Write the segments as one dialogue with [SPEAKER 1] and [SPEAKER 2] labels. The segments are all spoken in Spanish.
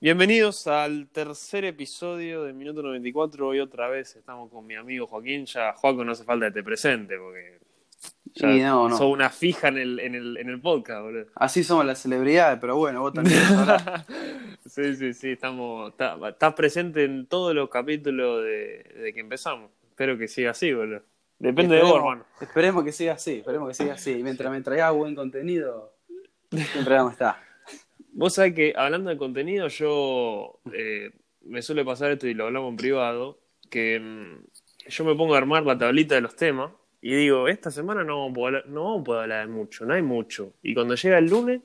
[SPEAKER 1] Bienvenidos al tercer episodio de Minuto 94. Hoy otra vez estamos con mi amigo Joaquín. Ya, Joaco, no hace falta que te presente porque ya
[SPEAKER 2] no, no.
[SPEAKER 1] sos una fija en el, en el, en el podcast, boludo.
[SPEAKER 2] Así somos las celebridades, pero bueno, vos también.
[SPEAKER 1] sí, sí, sí, estamos, está- estás presente en todos los capítulos de, de que empezamos. Espero que siga así, boludo. Depende de vos, hermano.
[SPEAKER 2] Esperemos que siga así, esperemos que siga así. Mientras me traiga buen contenido, siempre vamos a estar.
[SPEAKER 1] Vos sabés que hablando de contenido, yo eh, me suele pasar esto y lo hablamos en privado, que mm, yo me pongo a armar la tablita de los temas y digo, esta semana no vamos a poder, no vamos a poder hablar de mucho, no hay mucho. Y cuando llega el lunes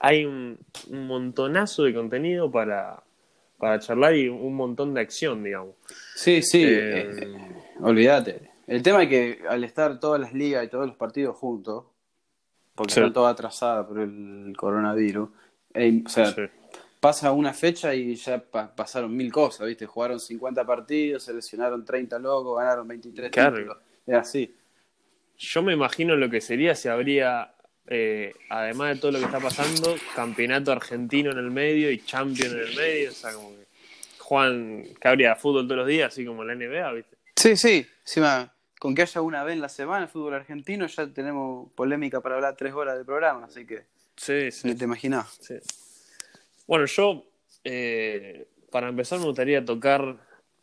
[SPEAKER 1] hay un, un montonazo de contenido para, para charlar y un montón de acción, digamos.
[SPEAKER 2] Sí, sí,
[SPEAKER 1] Eh,
[SPEAKER 2] eh, olvídate. El tema es que al estar todas las ligas y todos los partidos juntos, porque
[SPEAKER 1] Sí.
[SPEAKER 2] están todas atrasadas por el coronavirus, o sea,
[SPEAKER 1] Sí.
[SPEAKER 2] pasa una fecha y ya pa- pasaron mil cosas, ¿viste? Jugaron 50 partidos, seleccionaron 30 locos, ganaron 23
[SPEAKER 1] Claro.
[SPEAKER 2] títulos. Es así.
[SPEAKER 1] Yo me imagino lo que sería si habría, eh, además de todo lo que está pasando, campeonato argentino en el medio y champion en el medio. O sea, como que Juan, que habría fútbol todos los días, así como la NBA, ¿viste?
[SPEAKER 2] Sí, sí. Encima, con que haya una vez en la semana el fútbol argentino, ya tenemos polémica para hablar tres horas del programa, así que
[SPEAKER 1] Sí,
[SPEAKER 2] ni te imaginás.
[SPEAKER 1] sí. Bueno, yo, eh, para empezar, me gustaría tocar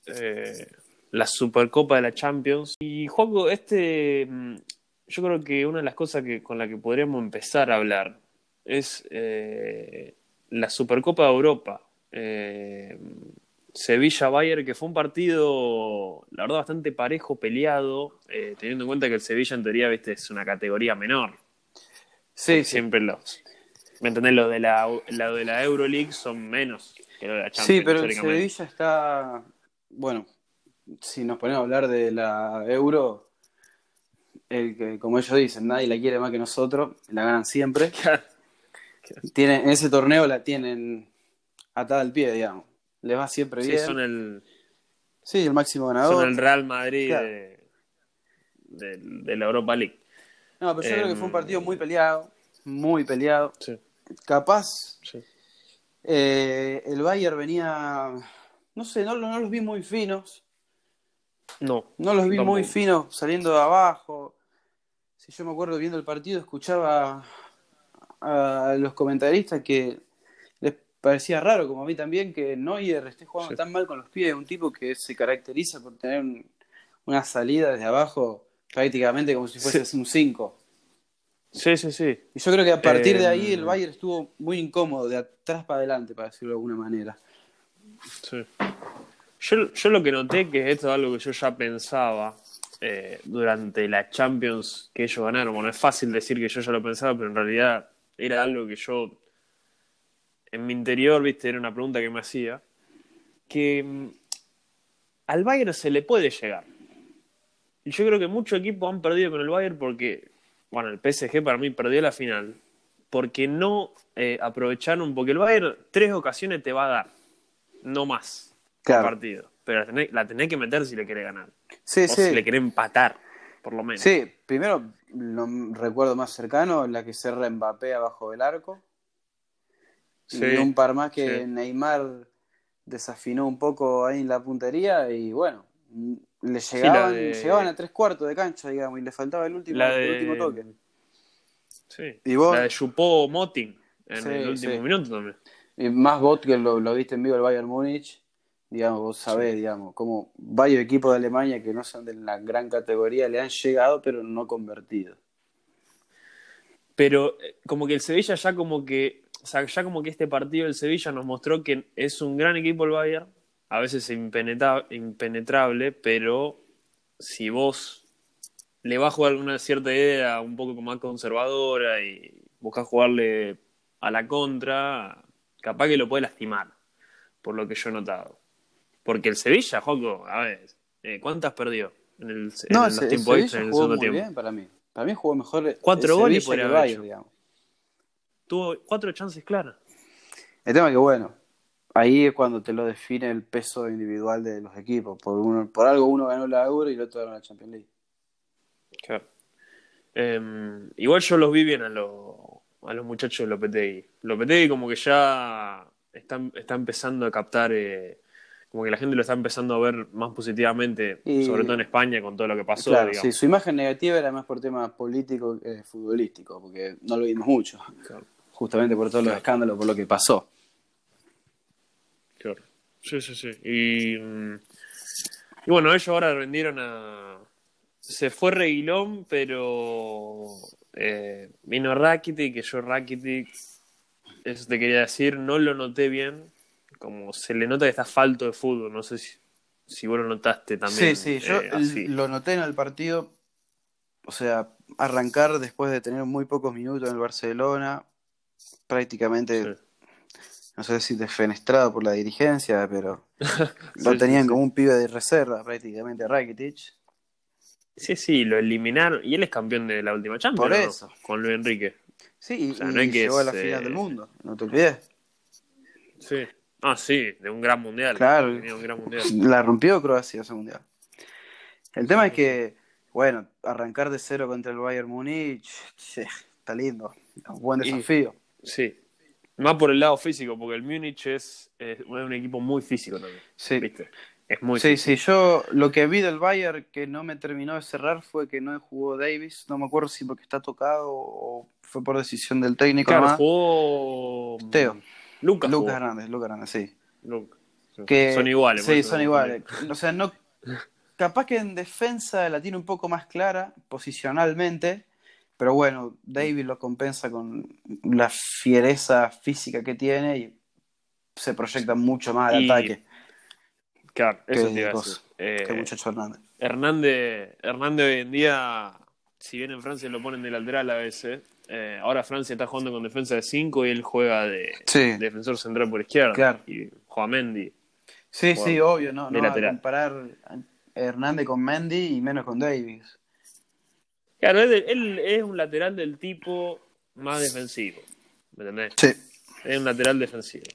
[SPEAKER 1] eh, la Supercopa de la Champions. Y, Juanjo, este, mm, yo creo que una de las cosas que, con la que podríamos empezar a hablar es eh, la Supercopa de Europa. Sevilla-Bayern, que fue un partido, la verdad, bastante parejo, peleado, teniendo en cuenta que el Sevilla, en teoría, viste, es una categoría menor.
[SPEAKER 2] Sí, sí.
[SPEAKER 1] Siempre los. ¿Me entendés? Los de la, lo de la Euroleague son menos que los de la Champions.
[SPEAKER 2] Sí, pero el. Sevilla está. Bueno, si nos ponemos a hablar de la Euro, el que, como ellos dicen, nadie la quiere más que nosotros, la ganan siempre. Tienen, en ese torneo la tienen atada al pie, digamos. Les va siempre
[SPEAKER 1] Sí,
[SPEAKER 2] bien.
[SPEAKER 1] son el,
[SPEAKER 2] Sí, el máximo ganador.
[SPEAKER 1] son el Real Madrid
[SPEAKER 2] Claro.
[SPEAKER 1] de, de- de la Europa League.
[SPEAKER 2] No, pero yo creo que fue un
[SPEAKER 1] Em,
[SPEAKER 2] partido muy peleado. Muy peleado.
[SPEAKER 1] Sí,
[SPEAKER 2] Capaz
[SPEAKER 1] sí.
[SPEAKER 2] Eh, el Bayern venía, no sé, no, no los vi muy finos,
[SPEAKER 1] No.
[SPEAKER 2] no los vi muy finos saliendo de abajo. Si yo me acuerdo viendo el partido, escuchaba a los comentaristas que les parecía raro, como a mí también, que Neuer esté jugando
[SPEAKER 1] Sí.
[SPEAKER 2] tan mal con los pies, un tipo que se caracteriza por tener un- una salida desde abajo prácticamente como si fuese un 5.
[SPEAKER 1] Sí, sí, sí.
[SPEAKER 2] Y yo creo que a partir de ahí el Bayern estuvo muy incómodo, de atrás para adelante, para decirlo de alguna manera.
[SPEAKER 1] Sí. Yo, yo lo que noté, que esto es algo que yo ya pensaba eh, durante la Champions que ellos ganaron. Bueno, es fácil decir que yo ya lo pensaba, pero en realidad era algo que yo en mi interior, viste, era una pregunta que me hacía. Que mm, al Bayern se le puede llegar. Y yo creo que muchos equipos han perdido con el Bayern porque, bueno, el PSG para mí perdió la final. Porque no eh, aprovecharon, porque el Bayern tres ocasiones te va a dar no más
[SPEAKER 2] Claro.
[SPEAKER 1] partido. Pero la tenés, la tenés que meter si le querés ganar.
[SPEAKER 2] Sí,
[SPEAKER 1] o
[SPEAKER 2] sí.
[SPEAKER 1] si le querés empatar, por lo menos.
[SPEAKER 2] Sí, primero lo recuerdo más cercano, la que cerra Mbappé abajo del arco.
[SPEAKER 1] Sí,
[SPEAKER 2] y un par más que. Neymar desafinó un poco ahí en la puntería y bueno, le llegaban,
[SPEAKER 1] de-
[SPEAKER 2] llegaban a tres cuartos de cancha, digamos, y le faltaba el último,
[SPEAKER 1] La
[SPEAKER 2] el
[SPEAKER 1] de-
[SPEAKER 2] último toque.
[SPEAKER 1] Sí.
[SPEAKER 2] ¿Y vos?
[SPEAKER 1] La de Chupó Motin en
[SPEAKER 2] Sí,
[SPEAKER 1] el último
[SPEAKER 2] sí.
[SPEAKER 1] minuto también.
[SPEAKER 2] Y más vos que lo, lo viste en vivo el Bayern Múnich, digamos, vos sabés, digamos, como varios equipos de Alemania que no son de la gran categoría le han llegado pero no convertido.
[SPEAKER 1] Pero eh, como que el Sevilla ya como que, o sea, ya como que este partido del Sevilla nos mostró que es un gran equipo el Bayern, a veces impenetra- impenetrable, pero si vos le vas a jugar una cierta idea un poco más conservadora y buscas jugarle a la contra, capaz que lo puede lastimar, por lo que yo he notado. Porque el Sevilla, Joco, a ver, eh, ¿cuántas perdió en el, en
[SPEAKER 2] No,
[SPEAKER 1] los
[SPEAKER 2] el
[SPEAKER 1] tiempos extra, en el
[SPEAKER 2] jugó
[SPEAKER 1] segundo
[SPEAKER 2] muy
[SPEAKER 1] tiempo?
[SPEAKER 2] bien para mí. Para mí jugó mejor el
[SPEAKER 1] Cuatro
[SPEAKER 2] el
[SPEAKER 1] goles
[SPEAKER 2] que el Bayern, digamos.
[SPEAKER 1] Tuvo cuatro chances claras.
[SPEAKER 2] El tema es que, bueno, ahí es cuando te lo define el peso individual de los equipos. Por, uno, por algo uno ganó la Euro y el otro ganó la Champions League.
[SPEAKER 1] Claro. Eh, igual yo los vi bien a, los a los muchachos de Lopetegui. Lopetegui como que ya está, está empezando a captar, eh, como que la gente lo está empezando a ver más positivamente,
[SPEAKER 2] Y-
[SPEAKER 1] sobre todo en España con todo lo que pasó.
[SPEAKER 2] Claro,
[SPEAKER 1] digamos.
[SPEAKER 2] sí, su imagen negativa era más por temas políticos que futbolísticos, porque no lo vimos mucho,
[SPEAKER 1] Claro,
[SPEAKER 2] justamente por todos los escándalos, por lo que pasó.
[SPEAKER 1] Claro. Sí, sí, sí. Y, mm, y bueno, ellos ahora vendieron a... Se fue Reguilón, pero eh, vino Rakitic, que yo Rakitic, eso te quería decir, no lo noté bien, como se le nota que está falto de fútbol, no sé si, si vos lo notaste también.
[SPEAKER 2] sí, sí, yo
[SPEAKER 1] eh,
[SPEAKER 2] lo noté en el partido, o sea, arrancar después de tener muy pocos minutos en el Barcelona, prácticamente,
[SPEAKER 1] Sí.
[SPEAKER 2] No sé si defenestrado por la dirigencia, pero lo
[SPEAKER 1] Sí,
[SPEAKER 2] tenían
[SPEAKER 1] sí,
[SPEAKER 2] como un pibe de reserva prácticamente Rakitic.
[SPEAKER 1] Sí, sí, lo eliminaron. Y él es campeón de la última Champions.
[SPEAKER 2] Por
[SPEAKER 1] ¿no? Con Luis Enrique.
[SPEAKER 2] Sí,
[SPEAKER 1] O sea,
[SPEAKER 2] y
[SPEAKER 1] no que
[SPEAKER 2] llegó a la final
[SPEAKER 1] eh,
[SPEAKER 2] del mundo, no te olvides.
[SPEAKER 1] Sí. Ah, sí, de un gran mundial.
[SPEAKER 2] Claro.
[SPEAKER 1] Tenía un gran mundial.
[SPEAKER 2] La rompió Croacia ese mundial. El tema es que, bueno, arrancar de cero contra el Bayern Múnich, está lindo, un buen
[SPEAKER 1] Y-
[SPEAKER 2] desafío.
[SPEAKER 1] Sí. Más por el lado físico, porque el Múnich es, es un equipo muy físico también.
[SPEAKER 2] Sí,
[SPEAKER 1] ¿Viste? Es muy
[SPEAKER 2] sí, sí, yo lo que vi del Bayern que no me terminó de cerrar fue que no jugó Davis, no me acuerdo si porque está tocado o fue por decisión del técnico
[SPEAKER 1] Claro,
[SPEAKER 2] nomás.
[SPEAKER 1] jugó.
[SPEAKER 2] Teo.
[SPEAKER 1] Lucas.
[SPEAKER 2] Lucas. Hernández, Lucas Hernández, sí. Que,
[SPEAKER 1] Son iguales.
[SPEAKER 2] Sí, son iguales. O sea, no. Capaz que en defensa la tiene un poco más clara, posicionalmente, pero bueno, David lo compensa con la fiereza física que tiene y se proyecta mucho más al
[SPEAKER 1] Y-
[SPEAKER 2] ataque
[SPEAKER 1] Claro, eso te iba a decir. Eh,
[SPEAKER 2] muchacho Hernández.
[SPEAKER 1] Hernández, Hernández hoy en día, si bien en Francia lo ponen de lateral a veces, eh, ahora Francia está jugando con defensa de 5 y él juega de
[SPEAKER 2] Sí,
[SPEAKER 1] defensor central por izquierda.
[SPEAKER 2] Claro.
[SPEAKER 1] Y juega Mendy.
[SPEAKER 2] sí, sí, obvio, no,
[SPEAKER 1] de
[SPEAKER 2] no a comparar a Hernández con Mendy y menos con Davis.
[SPEAKER 1] Claro, él, él es un lateral del tipo más defensivo. ¿Me entendés?
[SPEAKER 2] Sí,
[SPEAKER 1] Es un lateral defensivo.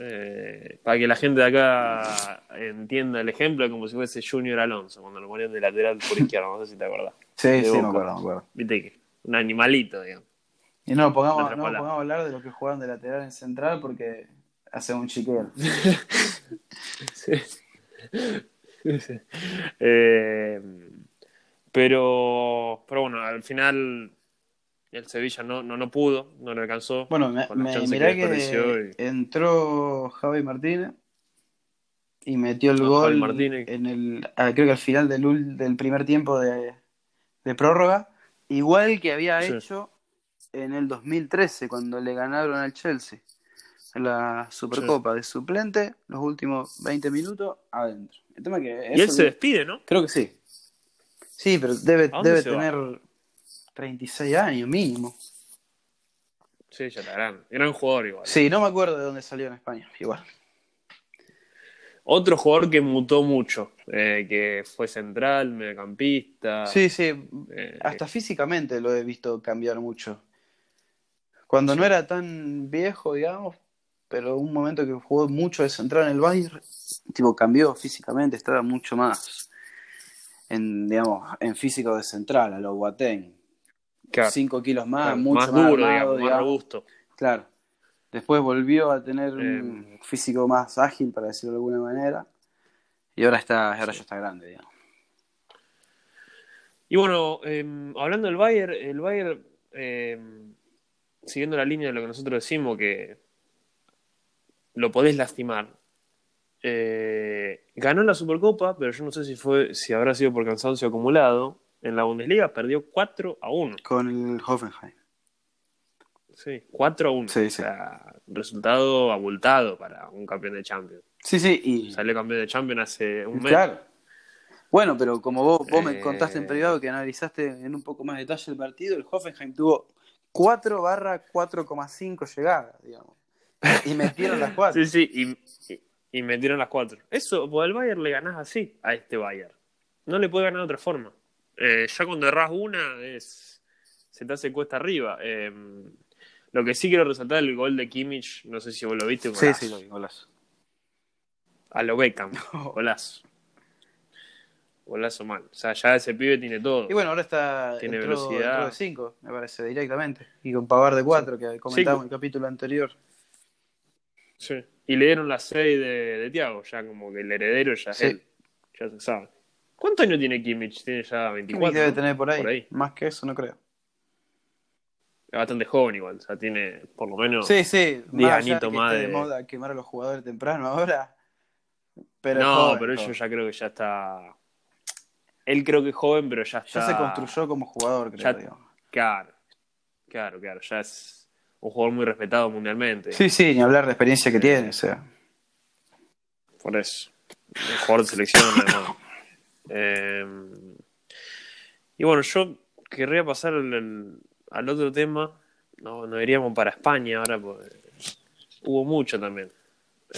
[SPEAKER 1] Eh, para que la gente de acá entienda el ejemplo, es como si fuese Junior Alonso, cuando lo ponían de lateral por izquierda, no sé si te acordás.
[SPEAKER 2] sí,
[SPEAKER 1] De
[SPEAKER 2] sí, me acuerdo, me acuerdo.
[SPEAKER 1] Viste que un animalito, digamos.
[SPEAKER 2] Y no, pongamos, no pongamos a hablar de los que juegan de lateral en central porque hace un chiquero.
[SPEAKER 1] Sí. Sí. Eh, pero, pero bueno, al final el Sevilla no, no, no pudo, no le alcanzó.
[SPEAKER 2] Bueno, me, me- mirá
[SPEAKER 1] que desperdició
[SPEAKER 2] que
[SPEAKER 1] y-
[SPEAKER 2] entró Javi Martínez y metió el
[SPEAKER 1] Ah,
[SPEAKER 2] gol en el, ah, creo que al final del, del primer tiempo de, de prórroga, igual que había
[SPEAKER 1] Sí.
[SPEAKER 2] hecho en el 2013 cuando le ganaron al Chelsea la Supercopa de suplente, los últimos 20 minutos adentro. El tema que
[SPEAKER 1] Y él se despide, ¿no?
[SPEAKER 2] creo que sí. Sí, pero debe,
[SPEAKER 1] ¿A dónde
[SPEAKER 2] debe
[SPEAKER 1] se va?
[SPEAKER 2] tener 36 años mínimo.
[SPEAKER 1] Sí, ya está gran. Gran jugador igual.
[SPEAKER 2] Sí, no me acuerdo de dónde salió en España, igual.
[SPEAKER 1] Otro jugador que mutó mucho, eh, que fue central, mediocampista.
[SPEAKER 2] Sí, sí,
[SPEAKER 1] eh,
[SPEAKER 2] hasta físicamente lo he visto cambiar mucho. Cuando no era tan viejo, digamos, pero un momento que jugó mucho de central en el Bayern, tipo cambió físicamente, estaba mucho más en, digamos, en físico de central, a lo Boateng.
[SPEAKER 1] claro,
[SPEAKER 2] 5 kilos más,
[SPEAKER 1] claro,
[SPEAKER 2] mucho
[SPEAKER 1] más
[SPEAKER 2] más,
[SPEAKER 1] duro,
[SPEAKER 2] armado,
[SPEAKER 1] digamos, más robusto.
[SPEAKER 2] Claro. Después volvió a tener un
[SPEAKER 1] Eh,
[SPEAKER 2] físico más ágil, para decirlo de alguna manera. Y ahora está, ahora ya está grande, digamos.
[SPEAKER 1] Y bueno, eh, hablando del Bayern, el Bayern, eh, siguiendo la línea de lo que nosotros decimos, que lo podés lastimar, eh, ganó la Supercopa, pero yo no sé si fue si habrá sido por cansancio acumulado. En la Bundesliga perdió 4 a 1.
[SPEAKER 2] Con el Hoffenheim.
[SPEAKER 1] Sí, 4 a 1.
[SPEAKER 2] Sí,
[SPEAKER 1] o sea, resultado abultado para un campeón de Champions.
[SPEAKER 2] Sí, sí, y
[SPEAKER 1] Salió campeón de Champions hace un mes.
[SPEAKER 2] Claro. Bueno, pero como vos, vos me
[SPEAKER 1] Eh.
[SPEAKER 2] contaste en privado que analizaste en un poco más detalle el partido, el Hoffenheim tuvo 4 barra 4,5 llegadas, digamos. Y metieron las 4.
[SPEAKER 1] Sí, sí, y, y- metieron las cuatro. Eso, pues al Bayern le ganás así, a este Bayern. No le puede ganar de otra forma. Eh, ya cuando errás una, es se te hace cuesta arriba. Eh, lo que sí quiero resaltar es el gol de Kimmich, no sé si vos lo viste, un
[SPEAKER 2] Sí,
[SPEAKER 1] golazo.
[SPEAKER 2] sí, lo vi, golazo.
[SPEAKER 1] a lo Beckham, golazo. Golazo mal. O sea, ya ese pibe tiene todo.
[SPEAKER 2] Y bueno, ahora está
[SPEAKER 1] Tiene
[SPEAKER 2] entró,
[SPEAKER 1] velocidad.
[SPEAKER 2] entró de 5, me parece, directamente. Y con Pavar de 4, que comentamos en el capítulo anterior.
[SPEAKER 1] Sí. Y le dieron la 6 de, de Tiago, ya como que el heredero ya es
[SPEAKER 2] Sí.
[SPEAKER 1] él. Ya se sabe. ¿Cuántos años tiene Kimmich? Tiene ya 24.
[SPEAKER 2] debe tener por ahí.
[SPEAKER 1] Por ahí.
[SPEAKER 2] Más que eso, no creo.
[SPEAKER 1] Es bastante joven igual. O sea, tiene por lo menos.
[SPEAKER 2] Sí, sí.
[SPEAKER 1] Diez
[SPEAKER 2] más
[SPEAKER 1] añitos
[SPEAKER 2] de moda quemar a los jugadores temprano ahora. Pero
[SPEAKER 1] no,
[SPEAKER 2] joven,
[SPEAKER 1] pero
[SPEAKER 2] joven.
[SPEAKER 1] yo ya creo que ya está. Él creo que es joven, pero ya está.
[SPEAKER 2] Ya se construyó como jugador, creo.
[SPEAKER 1] Ya-. Claro, claro, claro. Ya es un jugador muy respetado mundialmente.
[SPEAKER 2] Sí, sí, ni hablar de experiencia que tiene. O sea.
[SPEAKER 1] Por eso. Un jugador de selección, además. Eh, y bueno, yo querría pasar al, otro tema. No, nos iríamos para España ahora, porque hubo mucho también.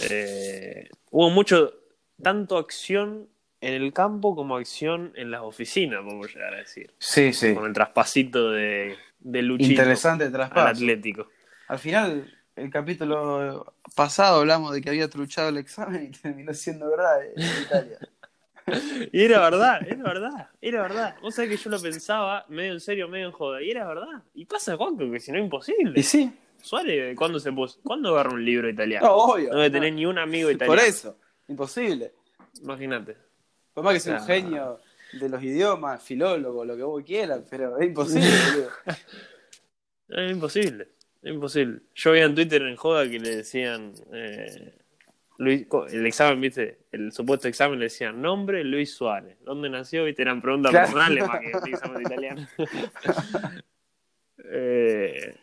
[SPEAKER 1] Eh, hubo mucho, tanto acción en el campo como acción en las oficinas, podemos llegar a decir.
[SPEAKER 2] Sí, sí.
[SPEAKER 1] Con el traspasito de, de Luchito
[SPEAKER 2] Interesante el
[SPEAKER 1] al
[SPEAKER 2] traspaso.
[SPEAKER 1] Atlético.
[SPEAKER 2] Al final, el capítulo pasado hablamos de que había truchado el examen y terminó siendo verdad eh, en Italia.
[SPEAKER 1] Y era verdad, era verdad, era verdad. Vos sabés que yo lo pensaba, medio en serio, medio en joda, y era verdad. Y pasa Juanco, que si no es imposible.
[SPEAKER 2] Y sí,
[SPEAKER 1] Suárez, ¿cuándo se puso? ¿Cuándo agarra un libro italiano?
[SPEAKER 2] no, obvio.
[SPEAKER 1] No debe
[SPEAKER 2] no.
[SPEAKER 1] tener ni un amigo italiano.
[SPEAKER 2] Por eso, imposible.
[SPEAKER 1] Imagínate.
[SPEAKER 2] Por más que sea un genio de los idiomas, filólogo, lo que vos quieras, pero es imposible.
[SPEAKER 1] Es imposible, imposible. Yo veía en Twitter en joda que le decían, eh, Luis, el examen, viste, el supuesto examen le decían nombre Luis Suárez. ¿Dónde nació? Viste, eran preguntas
[SPEAKER 2] Claro.
[SPEAKER 1] personales más que el examen de italiano. Eh,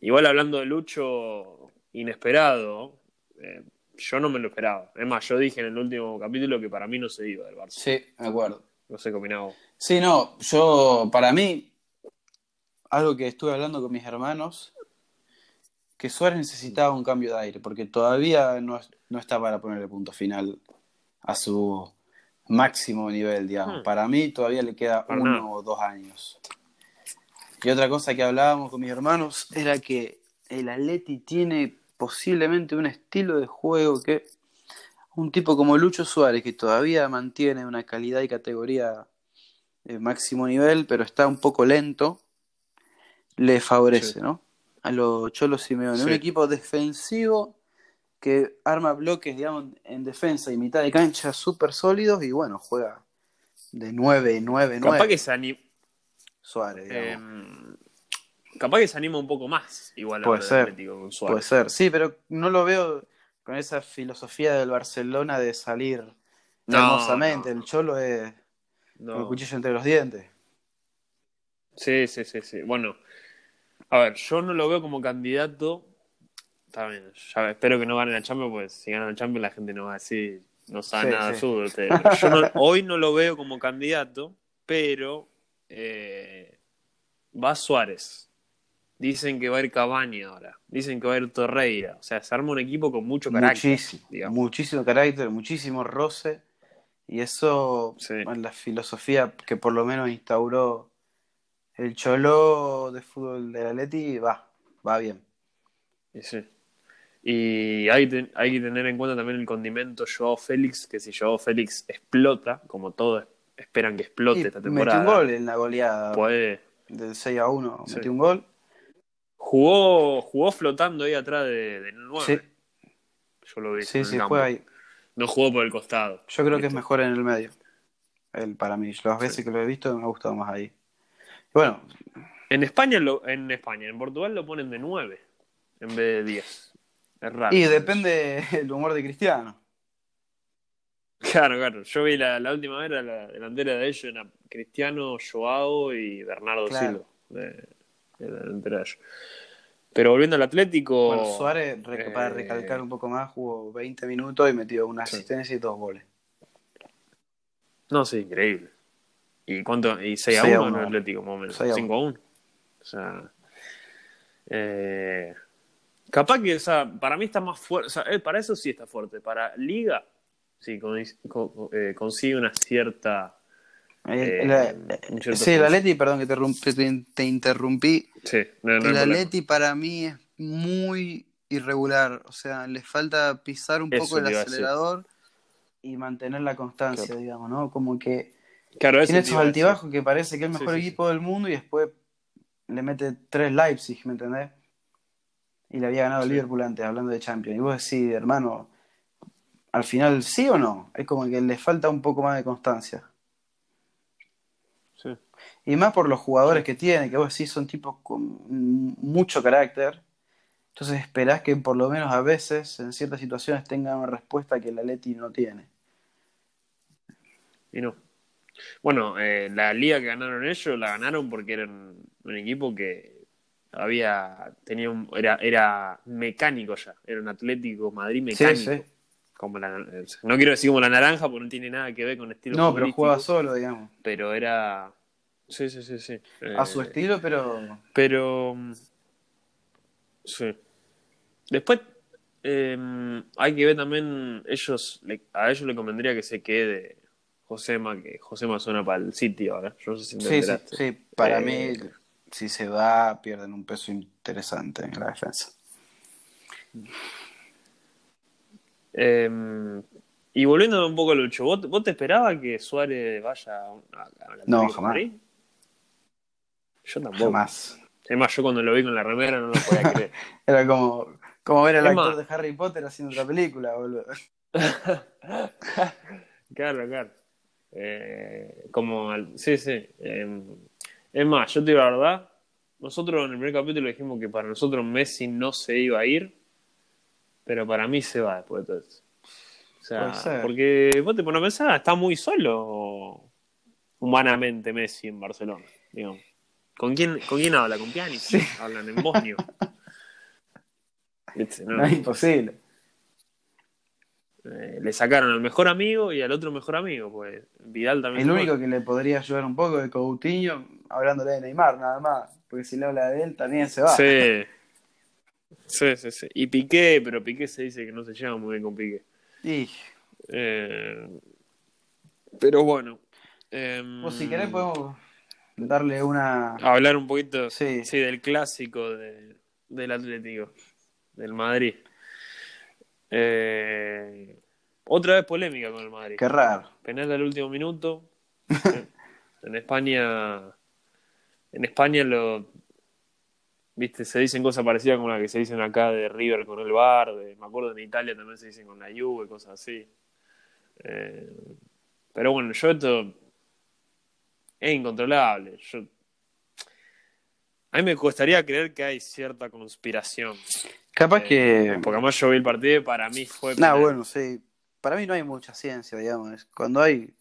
[SPEAKER 1] igual hablando de Lucho, inesperado, eh, yo no me lo esperaba. Es más, yo dije en el último capítulo que para mí no se iba del Barça.
[SPEAKER 2] Sí, me acuerdo.
[SPEAKER 1] No sé qué opinaba.
[SPEAKER 2] Sí, no, yo, para mí, algo que estuve hablando con mis hermanos, que Suárez necesitaba un cambio de aire, porque todavía no, no está para ponerle punto final a su máximo nivel, digamos.
[SPEAKER 1] Hmm.
[SPEAKER 2] Para mí todavía le queda
[SPEAKER 1] Para
[SPEAKER 2] uno
[SPEAKER 1] nada.
[SPEAKER 2] o dos años. Y otra cosa que hablábamos con mis hermanos era que el Atleti tiene posiblemente un estilo de juego que un tipo como Lucho Suárez, que todavía mantiene una calidad y categoría de máximo nivel, pero está un poco lento, le favorece,
[SPEAKER 1] Sí.
[SPEAKER 2] ¿no? A los Cholos Simeone.
[SPEAKER 1] Sí.
[SPEAKER 2] Un equipo defensivo que arma bloques, digamos, en defensa y mitad de cancha súper sólidos y bueno, juega de 9, 9, 9.
[SPEAKER 1] Capaz que se anima.
[SPEAKER 2] Suárez, digamos.
[SPEAKER 1] Em, capaz que se anima un poco más, igual
[SPEAKER 2] Puede ser.
[SPEAKER 1] Con Suárez.
[SPEAKER 2] Puede ser, sí, pero no lo veo con esa filosofía del Barcelona de salir
[SPEAKER 1] No,
[SPEAKER 2] hermosamente.
[SPEAKER 1] no.
[SPEAKER 2] El Cholo es
[SPEAKER 1] No.
[SPEAKER 2] con el cuchillo entre los dientes.
[SPEAKER 1] Sí, sí, sí, sí. Bueno, a ver, yo no lo veo como candidato. Está bien, ya espero que no gane la Champions, pues si ganan la Champions la gente no va a decir, no sabe
[SPEAKER 2] Sí,
[SPEAKER 1] nada de
[SPEAKER 2] sí.
[SPEAKER 1] fútbol. Yo no- hoy no lo veo como candidato, pero eh, va Suárez. Dicen que va a ir Cavani ahora. Dicen que va a ir Torreira. O sea, se arma un equipo con mucho carácter.
[SPEAKER 2] Muchísimo,
[SPEAKER 1] digamos.
[SPEAKER 2] muchísimo carácter, muchísimo roce. Y eso,
[SPEAKER 1] Sí.
[SPEAKER 2] en la filosofía que por lo menos instauró el Cholo de fútbol del Atleti, va, va bien.
[SPEAKER 1] Y sí. Y hay, que tener en cuenta también el condimento Joao Félix, que si Joao Félix explota, como todos esperan que explote esta
[SPEAKER 2] metió
[SPEAKER 1] temporada,
[SPEAKER 2] un gol en la goleada
[SPEAKER 1] puede.
[SPEAKER 2] del 6 a 1,
[SPEAKER 1] Sí.
[SPEAKER 2] metió un gol.
[SPEAKER 1] Jugó, jugó flotando ahí atrás de, del 9.
[SPEAKER 2] Sí,
[SPEAKER 1] Yo lo vi.
[SPEAKER 2] sí, sí, juega ahí.
[SPEAKER 1] No jugó por el costado.
[SPEAKER 2] Yo creo que es mejor en el medio. El para mí. Las veces que lo he visto me ha gustado más ahí. Bueno,
[SPEAKER 1] En España, lo, en España, en Portugal lo ponen de 9 en vez de 10. Es raro.
[SPEAKER 2] y depende el humor de Cristiano.
[SPEAKER 1] Claro, claro. Yo vi la, la última vez, la delantera de ellos era Cristiano, Joao y Bernardo
[SPEAKER 2] Claro.
[SPEAKER 1] Silva. De, de la delantera de ellos. Pero volviendo al Atlético.
[SPEAKER 2] Bueno, Suárez, re-
[SPEAKER 1] eh,
[SPEAKER 2] para recalcar un poco más, jugó 20 minutos y metió una
[SPEAKER 1] Sí.
[SPEAKER 2] asistencia y dos goles.
[SPEAKER 1] No, sí, increíble. ¿Y cuánto? ¿Y 6 a
[SPEAKER 2] 6 a
[SPEAKER 1] 1 en
[SPEAKER 2] 1.
[SPEAKER 1] el Atlético, más o menos?
[SPEAKER 2] 6 a
[SPEAKER 1] 5 a 1. O sea. eh, capaz que, o sea, para mí está más fuerte. O sea, eh, para eso sí está fuerte. Para Liga, sí, con- con- eh, consigue una cierta.
[SPEAKER 2] Eh, la-
[SPEAKER 1] un
[SPEAKER 2] sí, el. Atleti, perdón que te, rum- te- te interrumpí.
[SPEAKER 1] Sí, no, no
[SPEAKER 2] El. Atleti para mí es muy irregular. O sea, le falta pisar un
[SPEAKER 1] Eso
[SPEAKER 2] poco el acelerador y mantener la constancia,
[SPEAKER 1] Claro.
[SPEAKER 2] digamos, ¿no? Como que
[SPEAKER 1] Claro,
[SPEAKER 2] tiene
[SPEAKER 1] decir.
[SPEAKER 2] altibajos que parece que es el mejor
[SPEAKER 1] sí, sí.
[SPEAKER 2] equipo del mundo y después le mete tres Leipzig, ¿me entendés? y le había ganado el Liverpool antes, hablando de Champions. Y vos decís, hermano, al final, ¿sí o no? Es como que le falta un poco más de constancia.
[SPEAKER 1] Sí.
[SPEAKER 2] Y más por los jugadores que tiene, que vos decís son tipos con mucho carácter. Entonces esperás que por lo menos a veces, en ciertas situaciones, tengan una respuesta que el Atleti no tiene.
[SPEAKER 1] Y no. Bueno, eh, la liga que ganaron ellos la ganaron porque eran un equipo que había tenía un, era era mecánico ya, era un Atlético Madrid mecánico.
[SPEAKER 2] Sí, sí.
[SPEAKER 1] Como la, no quiero decir como la naranja porque no tiene nada que ver con el estilo
[SPEAKER 2] No, pero juega solo, digamos.
[SPEAKER 1] pero era sí, sí, sí, sí.
[SPEAKER 2] A su
[SPEAKER 1] Eh,
[SPEAKER 2] estilo, pero.
[SPEAKER 1] Pero mm, sí. Después eh, hay que ver también ellos a ellos le convendría que se quede Josema, que Josema suena para el sitio ahora. Yo no sé si
[SPEAKER 2] Sí, sí, sí. Para
[SPEAKER 1] Eh,
[SPEAKER 2] mí, si se va, pierden un peso interesante en la defensa.
[SPEAKER 1] Eh, y volviendo un poco a Lucho, ¿vos, vos te esperabas que Suárez vaya a, a- la
[SPEAKER 2] No, jamás.
[SPEAKER 1] Madrid? Yo tampoco.
[SPEAKER 2] Jamás.
[SPEAKER 1] Es más, yo cuando lo vi con la remera no lo podía creer.
[SPEAKER 2] Era como, como ver al
[SPEAKER 1] Es
[SPEAKER 2] actor
[SPEAKER 1] más-
[SPEAKER 2] de Harry Potter haciendo otra película, boludo.
[SPEAKER 1] Claro, claro. Eh, como, al- sí, sí. Eh, es más, yo te digo la verdad, nosotros en el primer capítulo dijimos que para nosotros Messi no se iba a ir, pero para mí se va después de todo esto. O sea, porque vos te pones a pensar, está muy solo humanamente Messi en Barcelona, digamos. ¿Con quién, ¿Con quién habla? ¿Con Pjanic? Hablan en bosnio. No
[SPEAKER 2] es imposible.
[SPEAKER 1] Eh, le sacaron al mejor amigo y al otro mejor amigo, pues Vidal también.
[SPEAKER 2] El único que le podría ayudar un poco es Coutinho, hablándole de Neymar, nada más. Porque si le habla de él, también se va.
[SPEAKER 1] Sí. Sí, sí, sí. Y Piqué, pero Piqué se dice que no se lleva muy bien con Piqué.
[SPEAKER 2] Y
[SPEAKER 1] Eh, pero bueno.
[SPEAKER 2] vos, si querés, podemos darle una.
[SPEAKER 1] hablar un poquito
[SPEAKER 2] Sí.
[SPEAKER 1] sí, del clásico de- del Atlético, del Madrid. Eh, otra vez polémica con el Madrid.
[SPEAKER 2] Qué raro.
[SPEAKER 1] Penal al último minuto. Eh, en España. En España lo. Viste, se dicen cosas parecidas como la que se dicen acá de River con el Bar. De, me acuerdo en Italia también se dicen con la Juve, cosas así. Eh, pero bueno, yo esto. Es incontrolable. Yo, a mí me costaría creer que hay cierta conspiración.
[SPEAKER 2] Capaz
[SPEAKER 1] Eh,
[SPEAKER 2] que.
[SPEAKER 1] Porque además yo vi el partido y para mí fue.
[SPEAKER 2] Nah, bueno, sí. Para mí no hay mucha ciencia, digamos. Cuando hay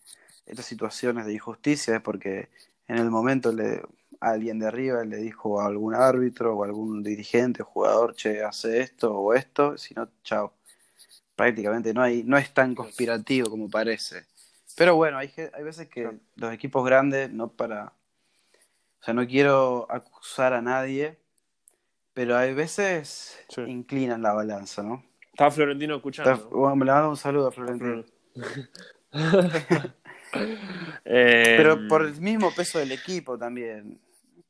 [SPEAKER 2] estas situaciones de injusticia es porque en el momento le, alguien de arriba le dijo a algún árbitro o algún dirigente o jugador, che, hace esto o esto, si no, chao. Prácticamente no hay, no es tan conspirativo como parece. Pero bueno, hay, hay veces que
[SPEAKER 1] Claro.
[SPEAKER 2] los equipos grandes, no para. O sea, no quiero acusar a nadie, pero hay veces
[SPEAKER 1] Sí.
[SPEAKER 2] inclinan la balanza, ¿no?
[SPEAKER 1] Estaba Florentino escuchando.
[SPEAKER 2] Está- bueno, le mando un saludo a Florentino.
[SPEAKER 1] Eh,
[SPEAKER 2] Pero por el mismo peso del equipo también.